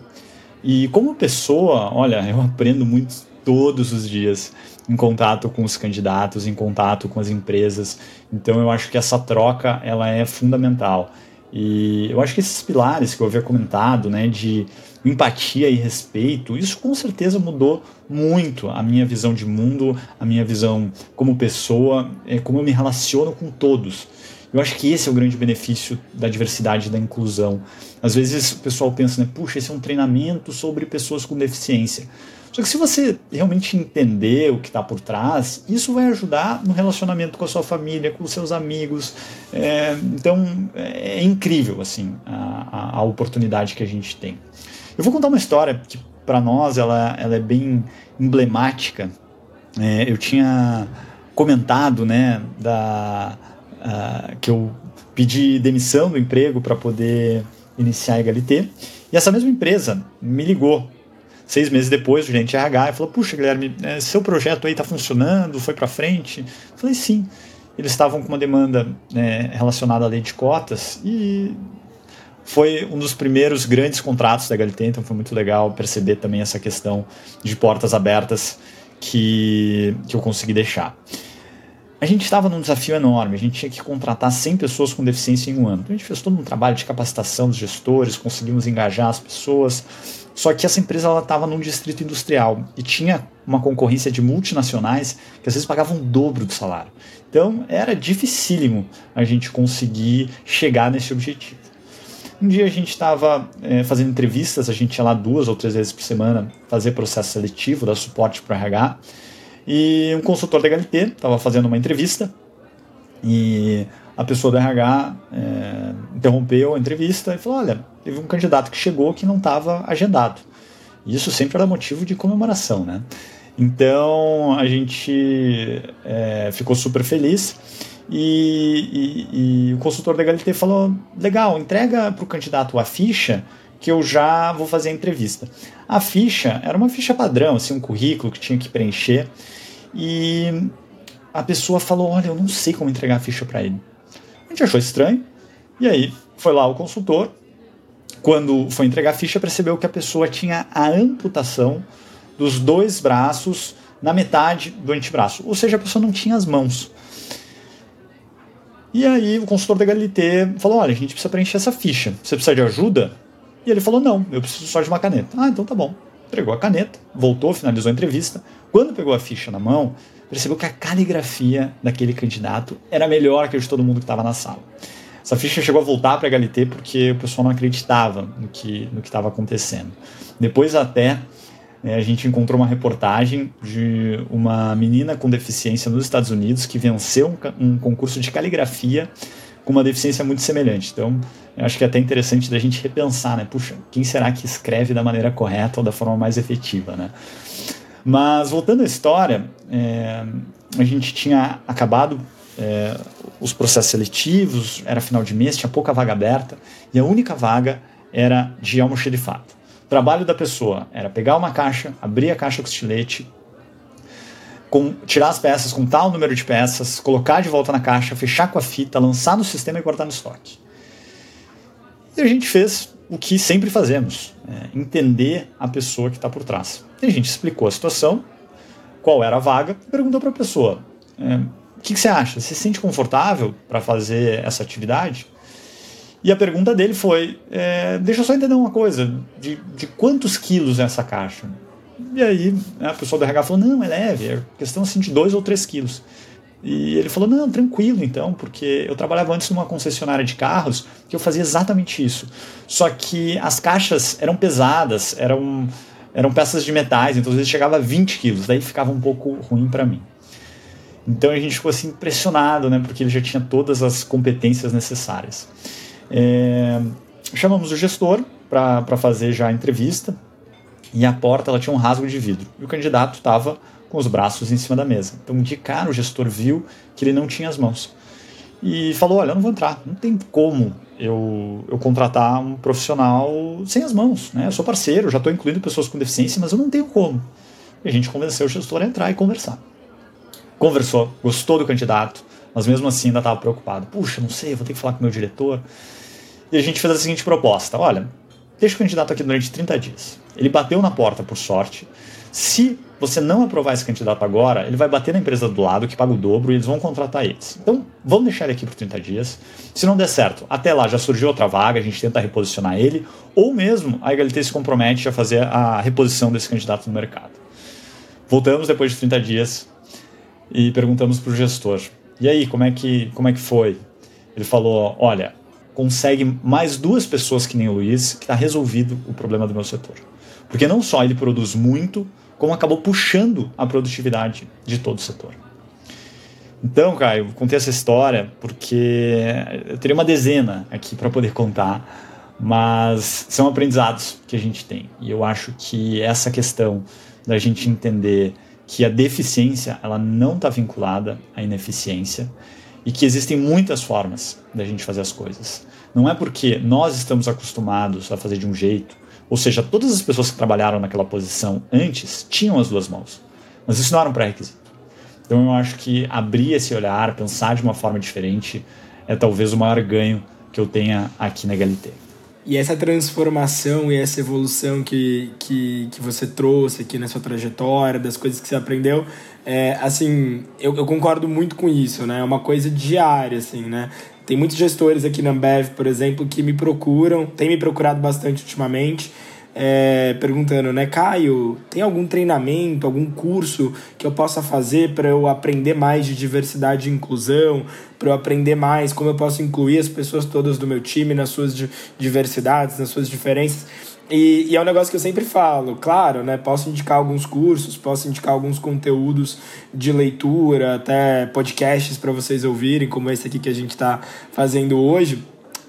E como pessoa, olha, eu aprendo muito todos os dias em contato com os candidatos, em contato com as empresas. Então eu acho que essa troca ela é fundamental. E eu acho que esses pilares que eu havia comentado, né, de empatia e respeito, isso com certeza mudou muito a minha visão de mundo, a minha visão como pessoa, é, como eu me relaciono com todos. Eu acho que esse é o grande benefício da diversidade e da inclusão. Às vezes o pessoal pensa, né, puxa, esse é um treinamento sobre pessoas com deficiência. Só que se você realmente entender o que está por trás, isso vai ajudar no relacionamento com a sua família, com os seus amigos. É, então é, é incrível assim a, a, a, oportunidade que a gente tem. Eu vou contar uma história que para nós ela, ela é bem emblemática. É, eu tinha comentado, né, da uh, que eu pedi demissão do emprego para poder iniciar a HLT. E essa mesma empresa me ligou Seis meses depois, o gerente RH falou: Puxa, Guilherme, é, seu projeto aí está funcionando, foi para frente? Eu falei: Sim. Eles estavam com uma demanda né, relacionada à lei de cotas e foi um dos primeiros grandes contratos da HLT, então foi muito legal perceber também essa questão de portas abertas que, que eu consegui deixar. A gente estava num desafio enorme, a gente tinha que contratar 100 pessoas com deficiência em um ano. Então a gente fez todo um trabalho de capacitação dos gestores, conseguimos engajar as pessoas, só que essa empresa estava num distrito industrial e tinha uma concorrência de multinacionais que às vezes pagavam o dobro do salário. Então era dificílimo a gente conseguir chegar nesse objetivo. Um dia a gente estava é, fazendo entrevistas, a gente ia lá duas ou três vezes por semana fazer processo seletivo, dar suporte para o RH, e um consultor da HLT estava fazendo uma entrevista e a pessoa do RH é, interrompeu a entrevista e falou: Olha, teve um candidato que chegou que não estava agendado. Isso sempre era motivo de comemoração, né? Então a gente é, ficou super feliz e, e, e, o consultor da HLT falou: legal, entrega para o candidato a ficha que eu já vou fazer a entrevista. A ficha era uma ficha padrão, assim, um currículo que tinha que preencher e a pessoa falou: olha, eu não sei como entregar a ficha para ele. A gente achou estranho. E aí foi lá o consultor, quando foi entregar a ficha, percebeu que a pessoa tinha a amputação dos dois braços na metade do antebraço, ou seja, a pessoa não tinha as mãos. E aí o consultor da HLT falou: olha, a gente precisa preencher essa ficha. Você precisa de ajuda? E ele falou: não, eu preciso só de uma caneta. Ah, então tá bom. Entregou a caneta, voltou, finalizou a entrevista. Quando pegou a ficha na mão, percebeu que a caligrafia daquele candidato era melhor que a de todo mundo que estava na sala. Essa ficha chegou a voltar para a HLT porque o pessoal não acreditava no que no estava acontecendo. Depois até a gente encontrou uma reportagem de uma menina com deficiência nos Estados Unidos que venceu um, um concurso de caligrafia com uma deficiência muito semelhante. Então, eu acho que é até interessante da gente repensar, né? Puxa, quem será que escreve da maneira correta ou da forma mais efetiva, né? Mas, voltando à história, é, a gente tinha acabado é, os processos seletivos, era final de mês, tinha pouca vaga aberta, e a única vaga era de almoxerifado trabalho da pessoa era pegar uma caixa, abrir a caixa com estilete, com, tirar as peças com tal número de peças, colocar de volta na caixa, fechar com a fita, lançar no sistema e guardar no estoque. E a gente fez o que sempre fazemos, é, entender a pessoa que está por trás. E a gente explicou a situação, qual era a vaga, e perguntou para a pessoa: é, o que, que, você acha? Você se sente confortável para fazer essa atividade? E a pergunta dele foi: é, deixa eu só entender uma coisa, de, de quantos quilos é essa caixa? E aí né, a pessoa do RH falou: não, é leve, é questão assim de 2 ou 3 quilos. E ele falou: não, tranquilo então, porque eu trabalhava antes numa concessionária de carros que eu fazia exatamente isso. Só que as caixas eram pesadas, eram, eram peças de metais, então às vezes chegava a 20 quilos, daí ficava um pouco ruim para mim. Então a gente ficou assim impressionado, né, porque ele já tinha todas as competências necessárias. É, chamamos o gestor para fazer já a entrevista e a porta ela tinha um rasgo de vidro e o candidato estava com os braços em cima da mesa. Então, de cara, o gestor viu que ele não tinha as mãos e falou: Olha, eu não vou entrar, não tem como eu, eu contratar um profissional sem as mãos. Né? Eu sou parceiro, já estou incluindo pessoas com deficiência, mas eu não tenho como. E a gente convenceu o gestor a entrar e conversar. Conversou, gostou do candidato, mas mesmo assim ainda estava preocupado. Puxa, não sei, vou ter que falar com o meu diretor. E a gente fez a seguinte proposta: olha, deixa o candidato aqui durante 30 dias. Ele bateu na porta por sorte. Se você não aprovar esse candidato agora, ele vai bater na empresa do lado, que paga o dobro, e eles vão contratar eles. Então, vamos deixar ele aqui por 30 dias. Se não der certo, até lá já surgiu outra vaga, a gente tenta reposicionar ele, ou mesmo a HLT se compromete a fazer a reposição desse candidato no mercado. Voltamos depois de 30 dias e perguntamos para o gestor: e aí, como é, que, como é que foi? Ele falou: olha, consegue mais duas pessoas que nem o Luiz, que está resolvido o problema do meu setor. Porque não só ele produz muito, como acabou puxando a produtividade de todo o setor. Então, Caio, contei essa história porque eu teria uma dezena aqui para poder contar, mas são aprendizados que a gente tem. E eu acho que essa questão da gente entender que a deficiência ela não está vinculada à ineficiência e que existem muitas formas da gente fazer as coisas. Não é porque nós estamos acostumados a fazer de um jeito, ou seja, todas as pessoas que trabalharam naquela posição antes tinham as duas mãos, mas isso não era um pré-requisito. Então eu acho que abrir esse olhar, pensar de uma forma diferente, é talvez o maior ganho que eu tenha aqui na HLT. E essa transformação e essa evolução que, que, que você trouxe aqui na sua trajetória, das coisas que você aprendeu, é, assim, eu, eu concordo muito com isso, né? É uma coisa diária, assim, né? Tem muitos gestores aqui na Ambev, por exemplo, que me procuram, tem me procurado bastante ultimamente, é, perguntando, né, Caio, tem algum treinamento, algum curso que eu possa fazer para eu aprender mais de diversidade e inclusão, para eu aprender mais como eu posso incluir as pessoas todas do meu time nas suas diversidades, nas suas diferenças. E, e, é um negócio que eu sempre falo, claro, né? Posso indicar alguns cursos, posso indicar alguns conteúdos de leitura, até podcasts para vocês ouvirem, como esse aqui que a gente está fazendo hoje,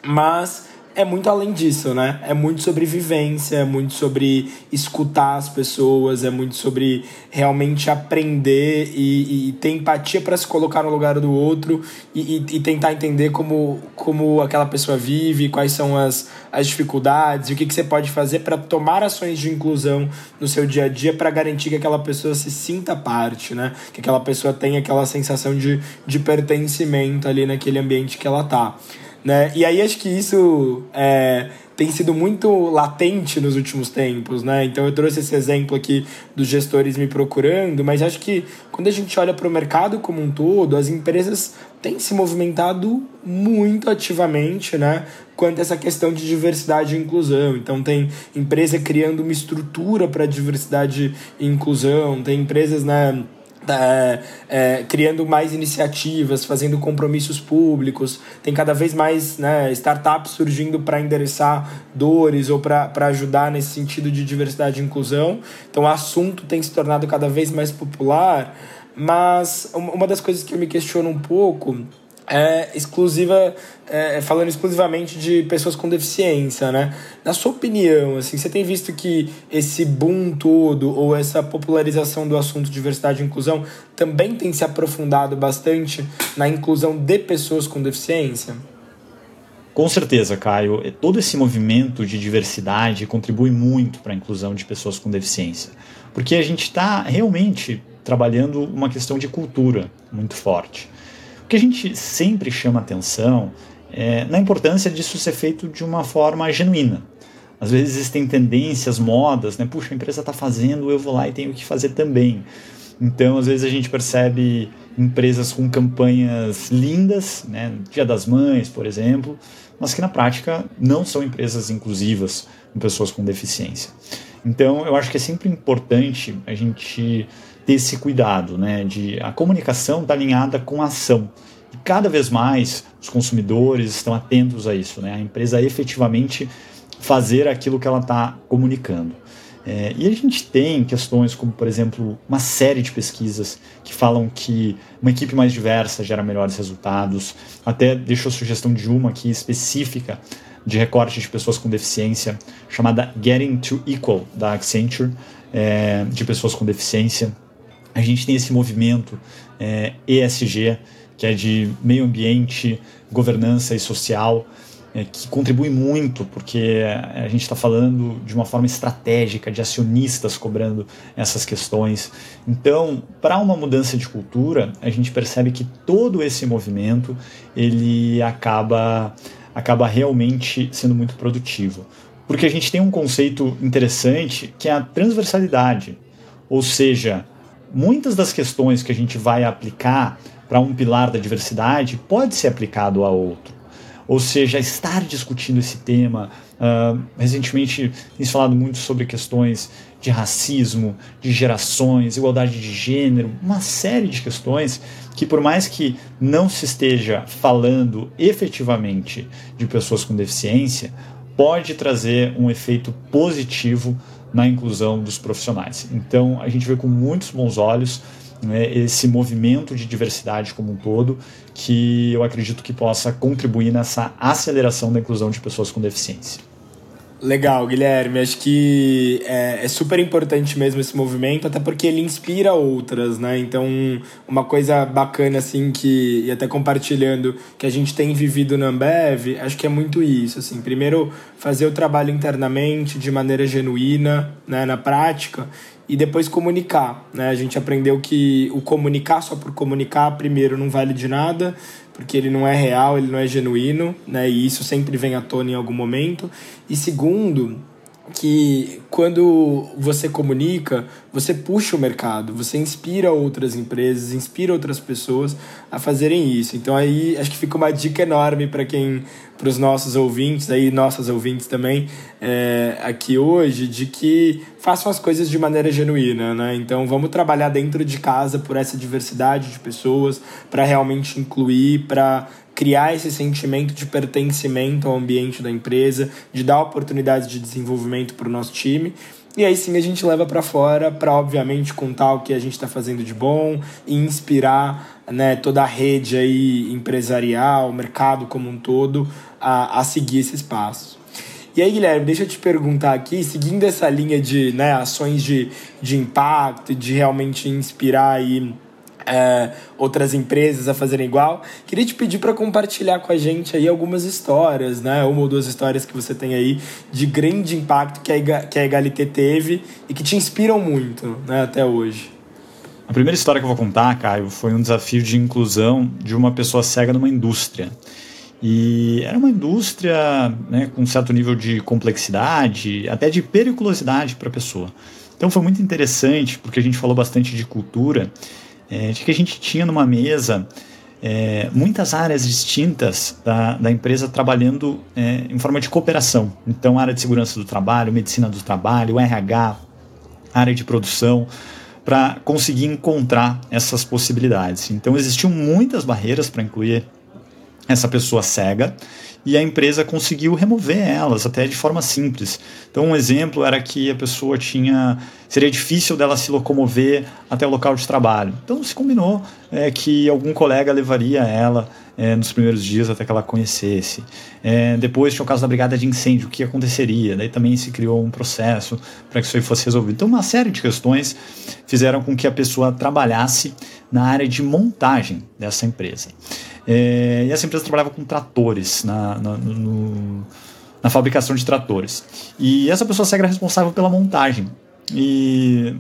mas é muito além disso, né? É muito sobre vivência, é muito sobre escutar as pessoas, é muito sobre realmente aprender e, e ter empatia para se colocar no lugar do outro e, e, e, tentar entender como, como aquela pessoa vive, quais são as, as dificuldades o que, que você pode fazer para tomar ações de inclusão no seu dia a dia para garantir que aquela pessoa se sinta parte, né? Que aquela pessoa tenha aquela sensação de, de pertencimento ali naquele ambiente que ela tá. Né? E aí acho que isso é, tem sido muito latente nos últimos tempos, né? Então eu trouxe esse exemplo aqui dos gestores me procurando, mas acho que quando a gente olha para o mercado como um todo, as empresas têm se movimentado muito ativamente, né? Quanto a essa questão de diversidade e inclusão. Então tem empresa criando uma estrutura para diversidade e inclusão, tem empresas, né? É, é, criando mais iniciativas, fazendo compromissos públicos, tem cada vez mais né, startups surgindo para endereçar dores ou para ajudar nesse sentido de diversidade e inclusão. Então o assunto tem se tornado cada vez mais popular, mas uma das coisas que eu me questiono um pouco é exclusiva, é, falando exclusivamente de pessoas com deficiência, né? Na sua opinião, assim, você tem visto que esse boom todo ou essa popularização do assunto diversidade e inclusão também tem se aprofundado bastante na inclusão de pessoas com deficiência? Com certeza, Caio. Todo esse movimento de diversidade contribui muito para a inclusão de pessoas com deficiência, porque a gente está realmente trabalhando uma questão de cultura muito forte que a gente sempre chama atenção é na importância disso ser feito de uma forma genuína. Às vezes existem tendências, modas, né? Puxa, a empresa está fazendo, eu vou lá e tenho que fazer também. Então, às vezes a gente percebe empresas com campanhas lindas, né? Dia das Mães, por exemplo, mas que na prática não são empresas inclusivas com pessoas com deficiência. Então, eu acho que é sempre importante a gente ter esse cuidado, né? De a comunicação estar tá alinhada com a ação. E cada vez mais os consumidores estão atentos a isso, né? A empresa efetivamente fazer aquilo que ela está comunicando. É, e a gente tem questões como, por exemplo, uma série de pesquisas que falam que uma equipe mais diversa gera melhores resultados. Até deixo a sugestão de uma aqui específica de recorte de pessoas com deficiência, chamada Getting to Equal, da Accenture, é, de pessoas com deficiência a gente tem esse movimento é, ESG, que é de meio ambiente, governança e social, é, que contribui muito, porque a gente está falando de uma forma estratégica, de acionistas cobrando essas questões. Então, para uma mudança de cultura, a gente percebe que todo esse movimento ele acaba, acaba realmente sendo muito produtivo. Porque a gente tem um conceito interessante que é a transversalidade, ou seja, muitas das questões que a gente vai aplicar para um pilar da diversidade pode ser aplicado a outro. Ou seja, estar discutindo esse tema. Uh, recentemente tem falado muito sobre questões de racismo, de gerações, igualdade de gênero, uma série de questões que, por mais que não se esteja falando efetivamente de pessoas com deficiência, pode trazer um efeito positivo na inclusão dos profissionais. Então, a gente vê com muitos bons olhos né, esse movimento de diversidade como um todo, que eu acredito que possa contribuir nessa aceleração da inclusão de pessoas com deficiência. Legal, Guilherme. Acho que é, é, super importante mesmo esse movimento, até porque ele inspira outras, né? Então, uma coisa bacana, assim, que, e até compartilhando, que a gente tem vivido na Ambev, acho que é muito isso, assim. Primeiro, fazer o trabalho internamente, de maneira genuína, né, na prática, e depois comunicar, né? A gente aprendeu que o comunicar só por comunicar, primeiro, não vale de nada, porque ele não é real, ele não é genuíno, né? E isso sempre vem à tona em algum momento. E segundo, que quando você comunica, você puxa o mercado, você inspira outras empresas, inspira outras pessoas a fazerem isso. Então aí acho que fica uma dica enorme para quem, para os nossos ouvintes, aí nossas ouvintes também é, aqui hoje, de que façam as coisas de maneira genuína, né? Então vamos trabalhar dentro de casa por essa diversidade de pessoas, para realmente incluir, para criar esse sentimento de pertencimento ao ambiente da empresa, de dar oportunidades de desenvolvimento para o nosso time. E aí sim a gente leva para fora para, obviamente, contar o que a gente está fazendo de bom e inspirar né, toda a rede aí empresarial, o mercado como um todo, a, a seguir esses passos. E aí, Guilherme, deixa eu te perguntar aqui, seguindo essa linha de né, ações de, de impacto, de realmente inspirar aí é, outras empresas a fazerem igual. Queria te pedir para compartilhar com a gente aí algumas histórias, né? Uma ou duas histórias que você tem aí de grande impacto que a, que a Egalité teve e que te inspiram muito, né, até hoje. A primeira história que eu vou contar, Caio, foi um desafio de inclusão de uma pessoa cega numa indústria. E era uma indústria né, com um certo nível de complexidade, até de periculosidade para a pessoa. Então foi muito interessante, porque a gente falou bastante de cultura, é, de que a gente tinha numa mesa é, muitas áreas distintas da, da empresa trabalhando é, em forma de cooperação. Então, área de segurança do trabalho, medicina do trabalho, RH, área de produção, para conseguir encontrar essas possibilidades. Então, existiam muitas barreiras para incluir essa pessoa cega e a empresa conseguiu remover elas até de forma simples. Então, um exemplo era que a pessoa tinha. seria difícil dela se locomover até o local de trabalho. Então, se combinou é, que algum colega levaria ela é, nos primeiros dias até que ela conhecesse. É, depois tinha o caso da brigada de incêndio, o que aconteceria? Daí também se criou um processo para que isso aí fosse resolvido. Então, uma série de questões fizeram com que a pessoa trabalhasse na área de montagem dessa empresa. É, e essa empresa trabalhava com tratores na, na, no, na fabricação de tratores. E essa pessoa era responsável pela montagem. E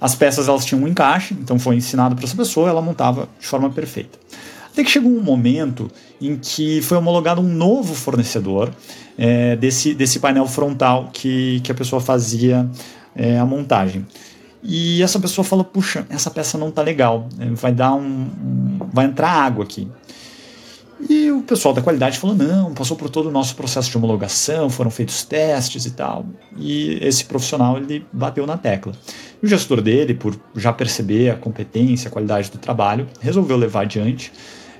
as peças elas tinham um encaixe, então foi ensinado para essa pessoa, ela montava de forma perfeita. Até que chegou um momento em que foi homologado um novo fornecedor é, desse, desse painel frontal que, que a pessoa fazia é, a montagem. E essa pessoa falou: puxa, essa peça não tá legal, é, vai dar um, vai entrar água aqui. E o pessoal da qualidade falou: não, passou por todo o nosso processo de homologação, foram feitos testes e tal. E esse profissional ele bateu na tecla. E o gestor dele, por já perceber a competência, a qualidade do trabalho, resolveu levar adiante.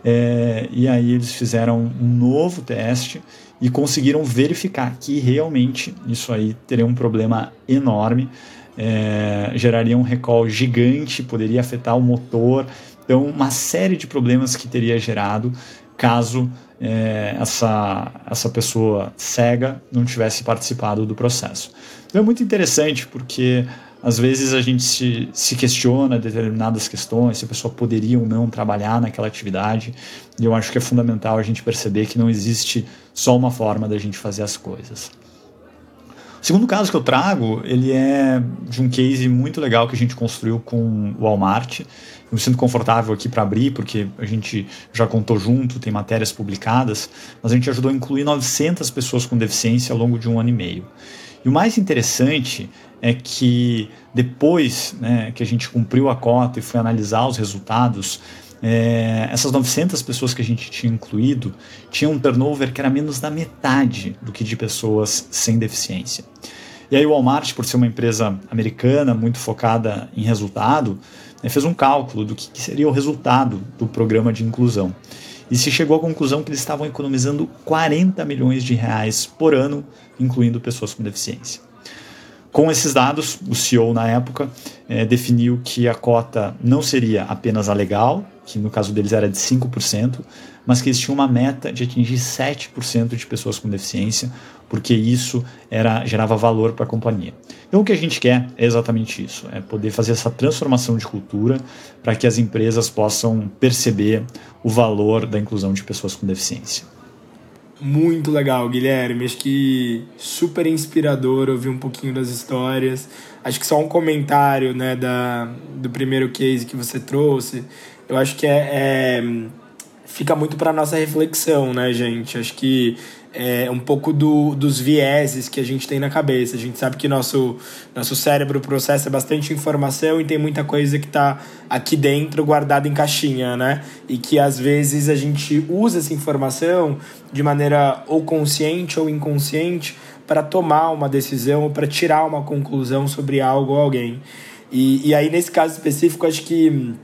É, e aí eles fizeram um novo teste e conseguiram verificar que realmente isso aí teria um problema enorme, é, geraria um recall gigante, poderia afetar o motor. Então, uma série de problemas que teria gerado caso é, essa, essa pessoa cega não tivesse participado do processo. Então é muito interessante porque às vezes a gente se, se questiona determinadas questões, se a pessoa poderia ou não trabalhar naquela atividade, e eu acho que é fundamental a gente perceber que não existe só uma forma da gente fazer as coisas. O segundo caso que eu trago, ele é de um case muito legal que a gente construiu com o Walmart, me sinto confortável aqui para abrir, porque a gente já contou junto, tem matérias publicadas, mas a gente ajudou a incluir 900 pessoas com deficiência ao longo de um ano e meio. E o mais interessante é que depois né, que a gente cumpriu a cota e foi analisar os resultados, é, essas 900 pessoas que a gente tinha incluído tinham um turnover que era menos da metade do que de pessoas sem deficiência. E aí o Walmart, por ser uma empresa americana muito focada em resultado, né, fez um cálculo do que, seria o resultado do programa de inclusão. E se chegou à conclusão que eles estavam economizando 40 milhões de reais por ano, incluindo pessoas com deficiência. Com esses dados, o CEO na época é, definiu que a cota não seria apenas a legal, que no caso deles era de 5%, mas que eles tinham uma meta de atingir 7% de pessoas com deficiência, porque isso era gerava valor para a companhia. Então o que a gente quer é exatamente isso, é poder fazer essa transformação de cultura para que as empresas possam perceber o valor da inclusão de pessoas com deficiência. Muito legal, Guilherme. Acho que super inspirador ouvir um pouquinho das histórias. Acho que só um comentário né, da, do primeiro case que você trouxe. Eu acho que é, é fica muito para nossa reflexão, né, gente? Acho que é, um pouco do, dos vieses que a gente tem na cabeça. A gente sabe que nosso, nosso cérebro processa bastante informação e tem muita coisa que está aqui dentro guardada em caixinha, né? E que às vezes a gente usa essa informação de maneira ou consciente ou inconsciente para tomar uma decisão ou para tirar uma conclusão sobre algo ou alguém. E, e aí, nesse caso específico, acho que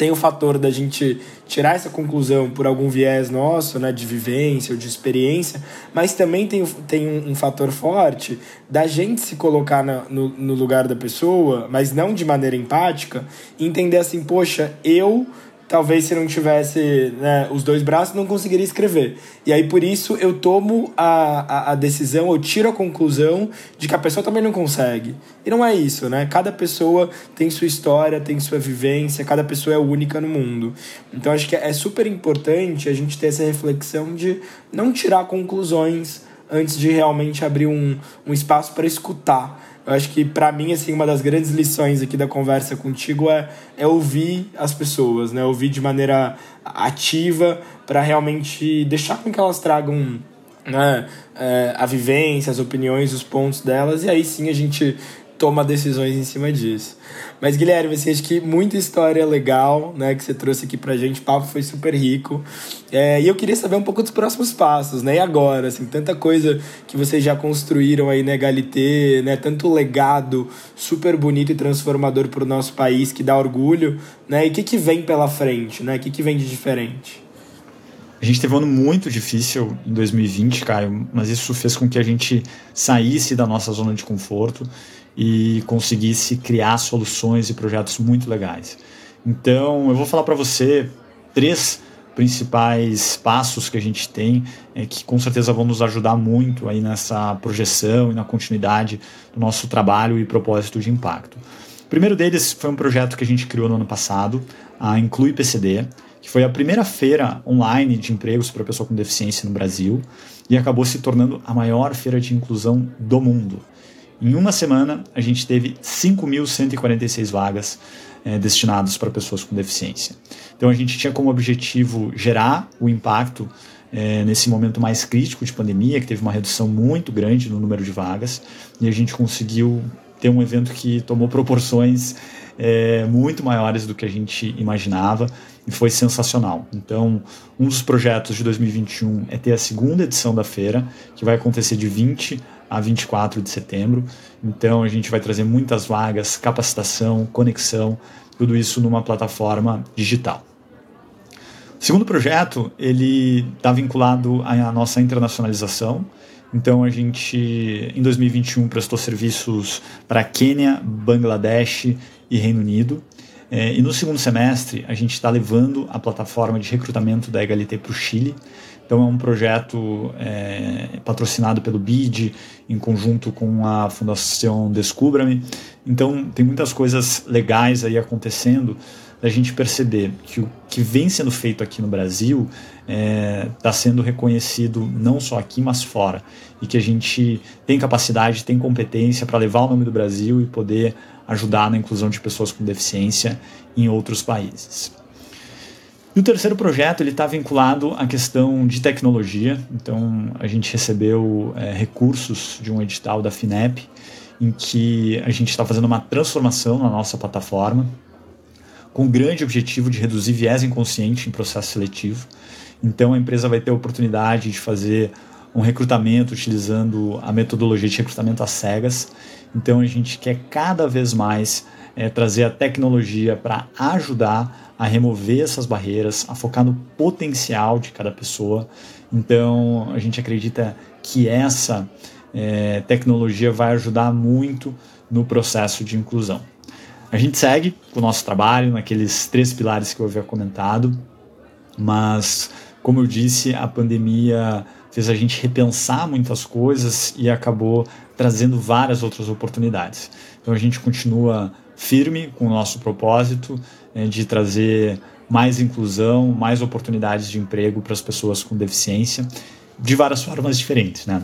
tem o fator da gente tirar essa conclusão por algum viés nosso, né, de vivência ou de experiência, mas também tem, tem um, um fator forte da gente se colocar na, no, no lugar da pessoa, mas não de maneira empática, entender assim, poxa, eu talvez se não tivesse né, os dois braços, não conseguiria escrever. E aí, por isso, eu tomo a, a, a, decisão, eu tiro a conclusão de que a pessoa também não consegue. E não é isso, né? Cada pessoa tem sua história, tem sua vivência, cada pessoa é única no mundo. Então, acho que é super importante a gente ter essa reflexão de não tirar conclusões antes de realmente abrir um, um espaço para escutar Eu acho que para mim assim uma das grandes lições aqui da conversa contigo é, é ouvir as pessoas, né? Ouvir de maneira ativa para realmente deixar com que elas tragam né, é, a vivência, as opiniões, os pontos delas e aí sim a gente toma decisões em cima disso. Mas, Guilherme, assim, acho que muita história legal, né, que você trouxe aqui pra gente, o papo foi super rico. É, e eu queria saber um pouco dos próximos passos, né, e agora, assim, tanta coisa que vocês já construíram aí na HLT, né, tanto legado super bonito e transformador pro nosso país, que dá orgulho, né, e o que que vem pela frente, né, o que que vem de diferente? A gente teve um ano muito difícil em 2020, Caio, mas isso fez com que a gente saísse da nossa zona de conforto e conseguisse criar soluções e projetos muito legais. Então, eu vou falar para você três principais passos que a gente tem é, que com certeza vão nos ajudar muito aí nessa projeção e na continuidade do nosso trabalho e propósito de impacto. O primeiro deles foi um projeto que a gente criou no ano passado, a Inclui PCD, que foi a primeira feira online de empregos para pessoa com deficiência no Brasil e acabou se tornando a maior feira de inclusão do mundo. Em uma semana, a gente teve 5.146 vagas é, destinadas para pessoas com deficiência. Então, a gente tinha como objetivo gerar o impacto é, nesse momento mais crítico de pandemia, que teve uma redução muito grande no número de vagas, e a gente conseguiu ter um evento que tomou proporções é, muito maiores do que a gente imaginava e foi sensacional. Então, um dos projetos de 2021 é ter a segunda edição da feira, que vai acontecer de 20 a 24 de setembro. Então a gente vai trazer muitas vagas, capacitação, conexão, tudo isso numa plataforma digital. O segundo projeto, ele está vinculado à nossa internacionalização. Então a gente, em 2021, prestou serviços para Quênia, Bangladesh e Reino Unido. É, e no segundo semestre, a gente está levando a plataforma de recrutamento da Egalité para o Chile. Então é um projeto é, patrocinado pelo BID, em conjunto com a Fundação Descubra-me. Então tem muitas coisas legais aí acontecendo da gente perceber que o que vem sendo feito aqui no Brasil está é, tá sendo reconhecido não só aqui, mas fora. E que a gente tem capacidade, tem competência para levar o nome do Brasil e poder ajudar na inclusão de pessoas com deficiência em outros países. E o terceiro projeto ele está vinculado à questão de tecnologia. Então a gente recebeu é, recursos de um edital da FINEP em que a gente está fazendo uma transformação na nossa plataforma com o grande objetivo de reduzir viés inconsciente em processo seletivo. Então a empresa vai ter a oportunidade de fazer um recrutamento utilizando a metodologia de recrutamento às cegas. Então a gente quer cada vez mais é, trazer a tecnologia para ajudar a remover essas barreiras, a focar no potencial de cada pessoa. Então, a gente acredita que essa é, tecnologia vai ajudar muito no processo de inclusão. A gente segue com o nosso trabalho naqueles três pilares que eu havia comentado, mas, como eu disse, a pandemia fez a gente repensar muitas coisas e acabou trazendo várias outras oportunidades. Então a gente continua firme com o nosso propósito né, de trazer mais inclusão, mais oportunidades de emprego para as pessoas com deficiência, de várias formas diferentes, né?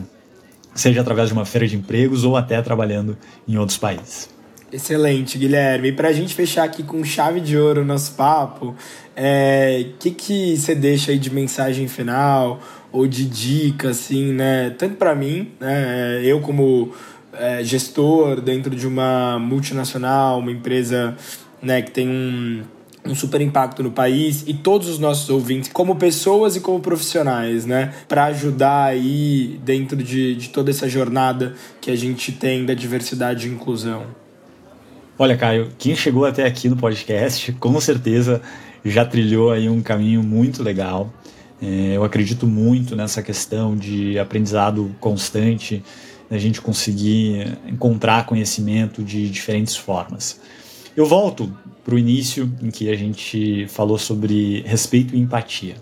Seja através de uma feira de empregos ou até trabalhando em outros países. Excelente, Guilherme. E para a gente fechar aqui com chave de ouro o nosso papo, o é, que, que você deixa aí de mensagem final ou de dica, assim, né? Tanto para mim, né? Eu como é, gestor dentro de uma multinacional, uma empresa né, que tem um, um super impacto no país e todos os nossos ouvintes, como pessoas e como profissionais, né, para ajudar aí dentro de, de toda essa jornada que a gente tem da diversidade e inclusão. Olha, Caio, quem chegou até aqui no podcast, com certeza já trilhou aí um caminho muito legal. É, eu acredito muito nessa questão de aprendizado constante, a gente conseguir encontrar conhecimento de diferentes formas. Eu volto para o início em que a gente falou sobre respeito e empatia.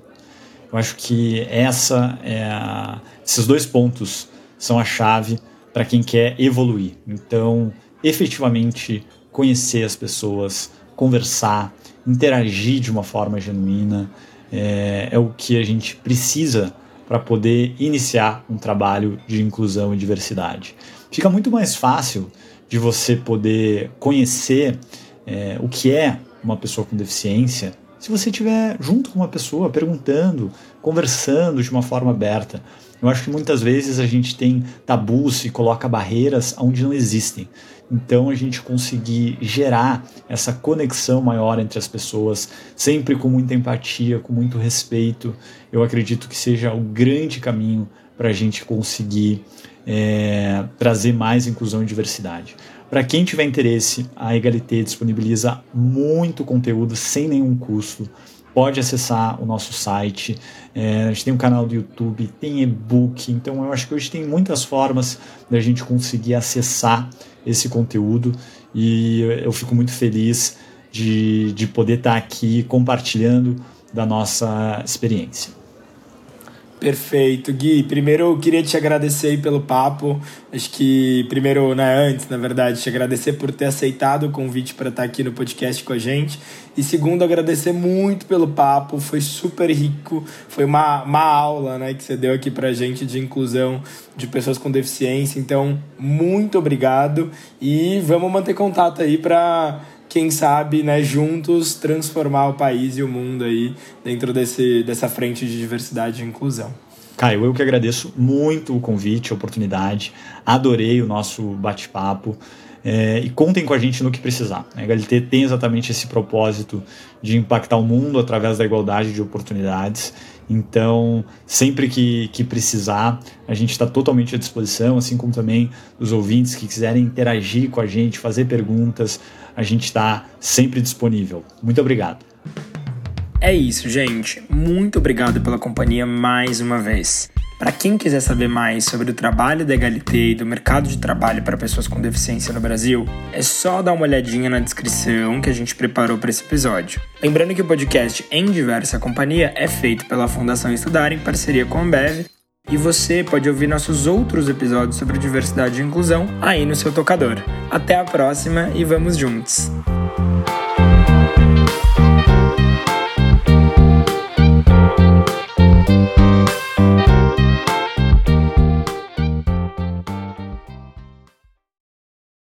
Eu acho que essa é a, esses dois pontos são a chave para quem quer evoluir. Então, efetivamente conhecer as pessoas, conversar, interagir de uma forma genuína é, é o que a gente precisa para poder iniciar um trabalho de inclusão e diversidade. Fica muito mais fácil de você poder conhecer é, o que é uma pessoa com deficiência se você estiver junto com uma pessoa, perguntando, conversando de uma forma aberta. Eu acho que muitas vezes a gente tem tabus e coloca barreiras onde não existem. Então a gente conseguir gerar essa conexão maior entre as pessoas, sempre com muita empatia, com muito respeito, eu acredito que seja o grande caminho para a gente conseguir é, trazer mais inclusão e diversidade. Para quem tiver interesse, a Egalité disponibiliza muito conteúdo sem nenhum custo. Pode acessar o nosso site. É, a gente tem um canal do YouTube, tem e-book. Então, eu acho que hoje tem muitas formas da gente conseguir acessar esse conteúdo e eu fico muito feliz de, de poder estar aqui compartilhando da nossa experiência. Perfeito, Gui. Primeiro eu queria te agradecer aí pelo papo. Acho que primeiro, né, antes, na verdade, te agradecer por ter aceitado o convite para estar aqui no podcast com a gente. E segundo, agradecer muito pelo papo. Foi super rico. Foi uma, uma aula, né, que você deu aqui para a gente de inclusão de pessoas com deficiência. Então, muito obrigado e vamos manter contato aí para quem sabe, né, juntos transformar o país e o mundo aí dentro desse, dessa frente de diversidade e inclusão. Caio, eu que agradeço muito o convite, a oportunidade. Adorei o nosso bate-papo. É, e contem com a gente no que precisar. A HLT tem exatamente esse propósito de impactar o mundo através da igualdade de oportunidades. Então, sempre que, que precisar, a gente está totalmente à disposição, assim como também os ouvintes que quiserem interagir com a gente, fazer perguntas a gente está sempre disponível. Muito obrigado. É isso, gente. Muito obrigado pela companhia mais uma vez. Para quem quiser saber mais sobre o trabalho da Egalité e do mercado de trabalho para pessoas com deficiência no Brasil, é só dar uma olhadinha na descrição que a gente preparou para esse episódio. Lembrando que o podcast Em Diversa Companhia é feito pela Fundação Estudar em parceria com a Ambev e você pode ouvir nossos outros episódios sobre diversidade e inclusão aí no seu tocador. Até a próxima e vamos juntos!